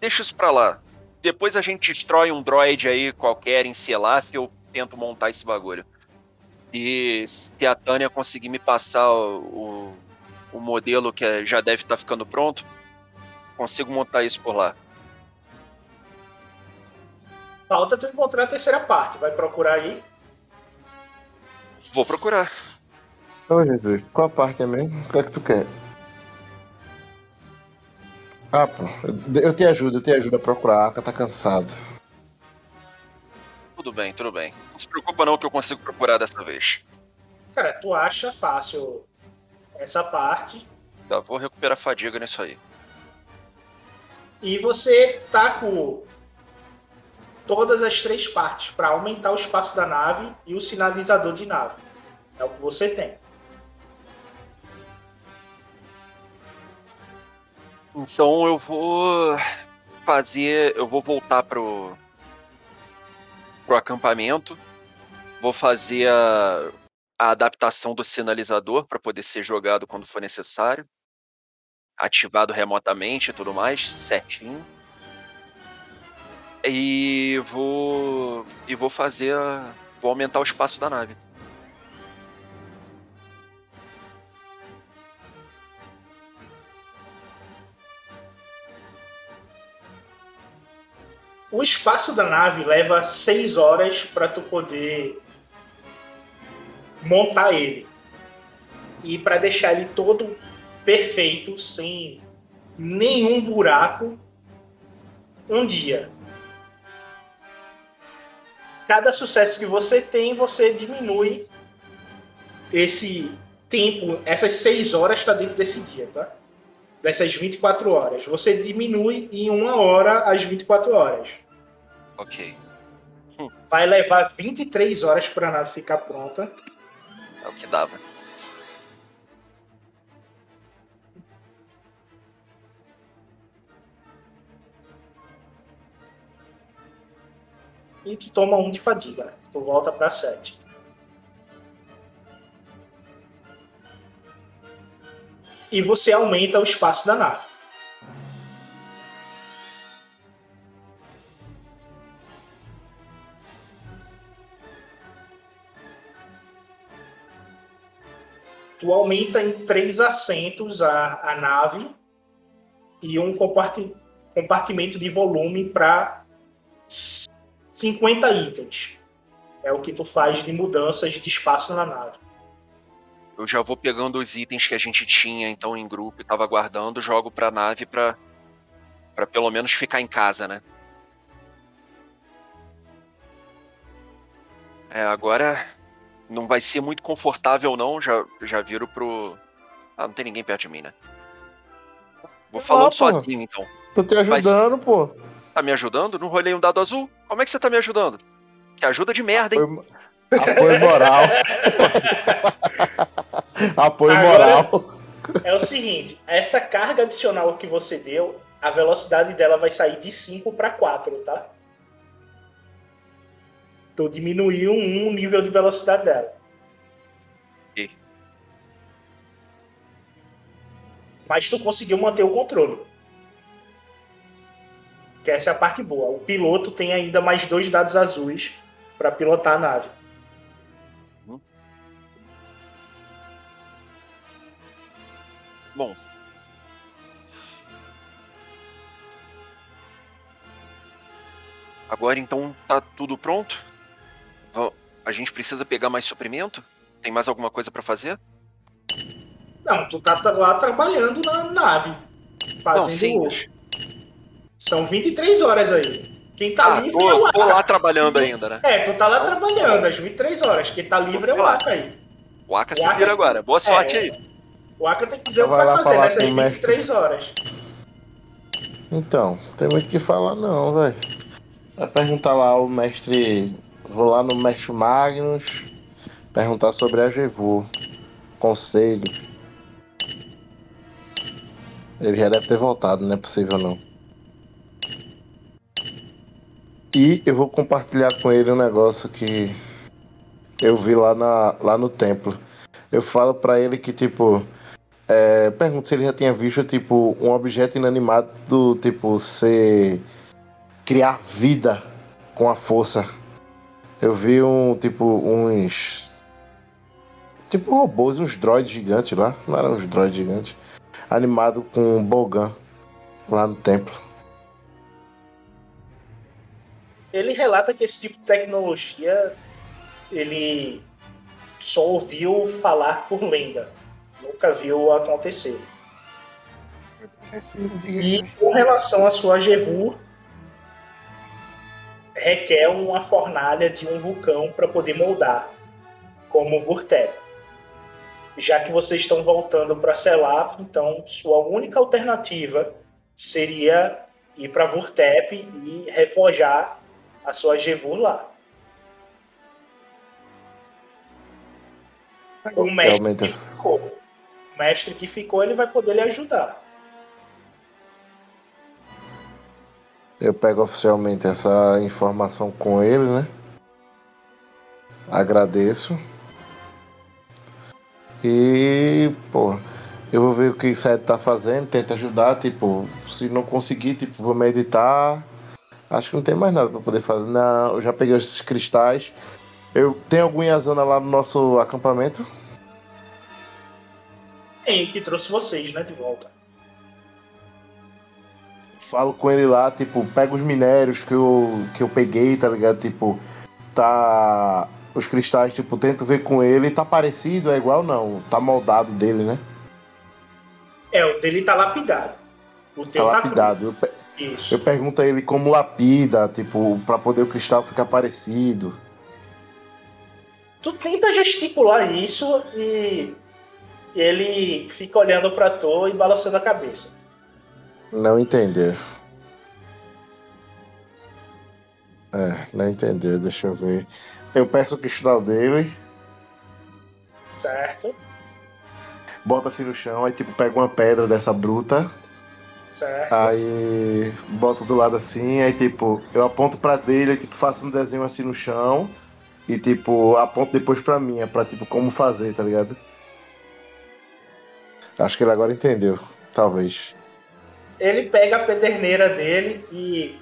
Deixa isso pra lá. Depois a gente destrói um droid aí qualquer em Selaf eu tento montar esse bagulho. E se a Tânia conseguir me passar o, o, o modelo que é- já deve estar ficando pronto, consigo montar isso por lá. Falta tu encontrar a terceira parte. Vai procurar aí. Vou procurar. Ô Jesus, qual a parte é mesmo? O que é que tu quer? Ah, pô, eu- eu te ajudo, eu te ajudo a procurar, a Aka tá cansado. Tudo bem, tudo bem. Não se preocupa não que eu consigo procurar dessa vez. Cara, tu acha fácil essa parte Já vou recuperar fadiga nisso aí. e você tá com todas as três partes para aumentar o espaço da nave e o sinalizador de nave. É o que você tem. Então eu vou fazer. Eu vou voltar pro. Pro acampamento. Vou fazer a, a adaptação do sinalizador para poder ser jogado quando for necessário. Ativado remotamente e tudo mais, certinho. E vou. E vou fazer. a- Vou aumentar o espaço da nave. O espaço da nave leva seis horas para tu poder montar ele. E para deixar ele todo perfeito, sem nenhum buraco, um dia. Cada sucesso que você tem, você diminui esse tempo, essas seis horas está dentro desse dia, tá? Dessas 24 horas. Você diminui em uma hora as 24 horas. Ok. Vai levar 23 horas para a nave ficar pronta. É o que dava. E tu toma um de fadiga? Tu volta para 7. E você aumenta o espaço da nave. Tu aumenta em três assentos a, a nave e um comparti- compartimento de volume para 50 itens. É o que tu faz de mudanças de espaço na nave. Eu já vou pegando os itens que a gente tinha então em grupo e tava guardando, jogo pra nave pra, pra pelo menos ficar em casa, né? É, agora não vai ser muito confortável não, já, já viro pro... Ah, não tem ninguém perto de mim, né? Vou falando pô. sozinho então. Tô te ajudando, pô. Tá me ajudando? Não rolei um dado azul? Como é que você tá me ajudando? Que ajuda de merda, hein? Apoio, apoio moral. apoio Agora- moral. É o seguinte, essa carga adicional que você deu, a velocidade dela vai sair de 5 para 4, tá? Tu diminuiu um o nível de velocidade dela. Ok. Mas tu conseguiu manter o controle. Que essa é a parte boa. O piloto tem ainda mais dois dados azuis para pilotar a nave. Bom. Agora então tá tudo pronto? A gente precisa pegar mais suprimento? Tem mais alguma coisa pra fazer? Não, tu tá lá trabalhando na nave. Fazendo. Não, sim, mas... São 23 horas aí. Quem tá Ah, livre é o tô, tô Aka. lá trabalhando ainda, né? É, tu tá lá trabalhando às 23 horas. Quem tá livre é o Aka aí. O Aka se O Aka- vira agora. Boa sorte É. aí. O Aka tem que dizer o que Vai vai fazer nessas com o mestre. 23 horas. Então, tem muito o que falar não, velho. Vai perguntar lá ao mestre. Vou lá no mestre Magnus. Perguntar sobre a Jevu. Conselho. Ele já deve ter voltado, não é possível não. E eu vou compartilhar com ele um negócio que eu vi lá, na, lá no templo. Eu falo pra ele que, tipo, é, pergunto se ele já tinha visto, tipo, um objeto inanimado, do, tipo, ser. criar vida com a força. Eu vi um, tipo, uns. Tipo robôs, uns droids gigantes lá. Não eram uns droids gigantes. Animado com um Bogan lá no templo. Ele relata que esse tipo de tecnologia ele só ouviu falar por lenda. Nunca viu acontecer. E com relação à sua Jevu, requer uma fornalha de um vulcão para poder moldar, como o Vurtep. Já que vocês estão voltando para Selaf, então sua única alternativa seria ir para Vurtep e reforjar a sua Jevu lá. O mestre ficou, mestre que ficou, ele vai poder lhe ajudar. Eu pego oficialmente essa informação com ele, né? Agradeço. E, pô, eu vou ver o que o Seth tá fazendo, tenta ajudar, tipo, se não conseguir, tipo, vou meditar. Acho que não tem mais nada pra poder fazer. Não, eu já peguei esses cristais. Eu tenho algum Yazana lá no nosso acampamento? Que trouxe vocês, né, de volta. falo com ele lá, tipo, pega os minérios que eu, que eu peguei, tá ligado? Tipo, tá. Os cristais, tipo, tento ver com ele, tá parecido, é igual não, tá moldado dele, né? É, o dele tá lapidado. O Tá teu tá, lapidado. Eu. Isso. eu pergunto a ele como lapida, tipo, pra poder o cristal ficar parecido. Tu tenta gesticular isso e ele fica olhando pra tu e balançando a cabeça. Não entender. É, não entender, deixa eu ver. Eu peço o cristal dele, Certo? bota assim no chão, aí tipo, pega uma pedra dessa bruta. Certo. Aí boto do lado assim, aí tipo, eu aponto pra dele, aí, tipo, faço um desenho assim no chão e tipo, aponto depois pra mim, é pra tipo como fazer, tá ligado? Acho que ele agora entendeu, talvez. Ele pega a pederneira dele e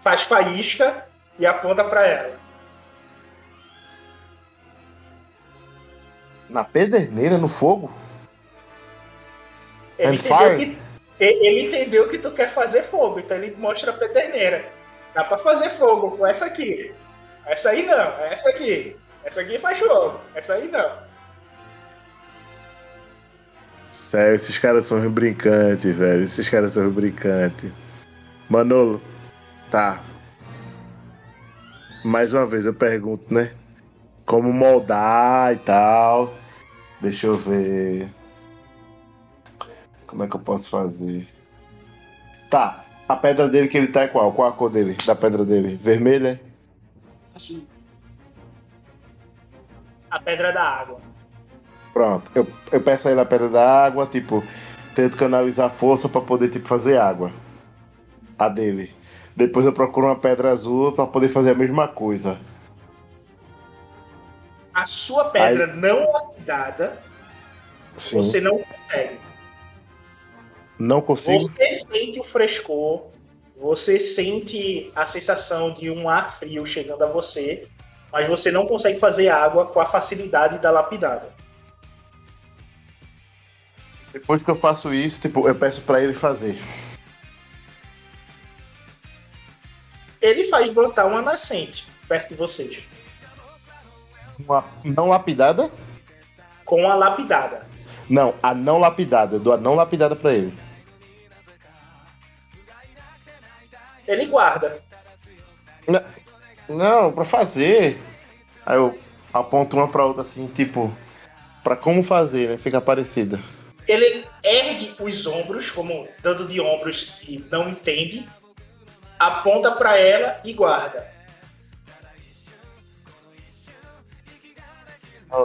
faz faísca e aponta pra ela. Na pederneira, no fogo? Ele entendeu, que, ele entendeu que tu quer fazer fogo, então ele mostra a pederneira. Dá pra fazer fogo com essa aqui. Essa aí não, essa aqui. Essa aqui faz fogo, essa aí não. Sério, esses caras são brincantes, velho. Esses caras são brincantes. Manolo, tá. Mais uma vez eu pergunto, né? Como moldar e tal. Deixa eu ver. Como é que eu posso fazer? Tá. A pedra dele que ele tá é qual? Qual a cor dele? Da pedra dele? Vermelha? Azul. A pedra da água. Pronto. Eu, eu peço a ele a pedra da água, tipo, tento canalizar força pra poder, tipo, fazer água. A dele. Depois eu procuro uma pedra azul pra poder fazer a mesma coisa. A sua pedra não lapidada, Sim. você não consegue. Não consigo. Você sente o frescor, você sente a sensação de um ar frio chegando a você, mas você não consegue fazer água com a facilidade da lapidada. Depois que eu faço isso, tipo, eu peço pra ele fazer. Ele faz brotar uma nascente perto de vocês, Uma não lapidada? com a lapidada. Não, a não lapidada. Eu dou a não lapidada pra ele. Ele guarda. Não, Não, pra fazer. Aí eu aponto uma pra outra assim, tipo, pra como fazer, né? Fica parecido. Ele ergue os ombros, como dando de ombros que não entende, aponta pra ela e guarda.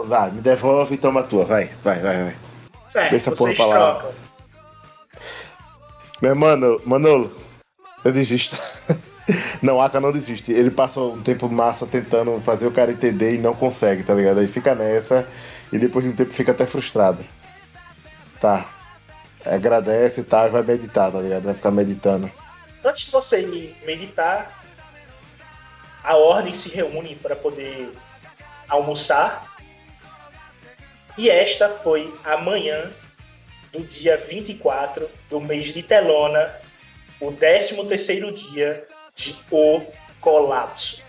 Vai, me devolve e toma a tua. Vai, vai, vai, vai. Certo, Deixa porra vocês pra lá. Meu mano, Manolo, eu desisto. Não, Aka não desiste. Ele passa um tempo massa tentando fazer o cara entender e não consegue, tá ligado? Aí fica nessa e depois de um tempo fica até frustrado. Tá. Agradece e tá, e vai meditar, tá ligado? Vai ficar meditando. Antes de você ir meditar, a ordem se reúne para poder almoçar. E esta foi a manhã do dia 24 do mês de Telona, o 13º dia de O Colapso.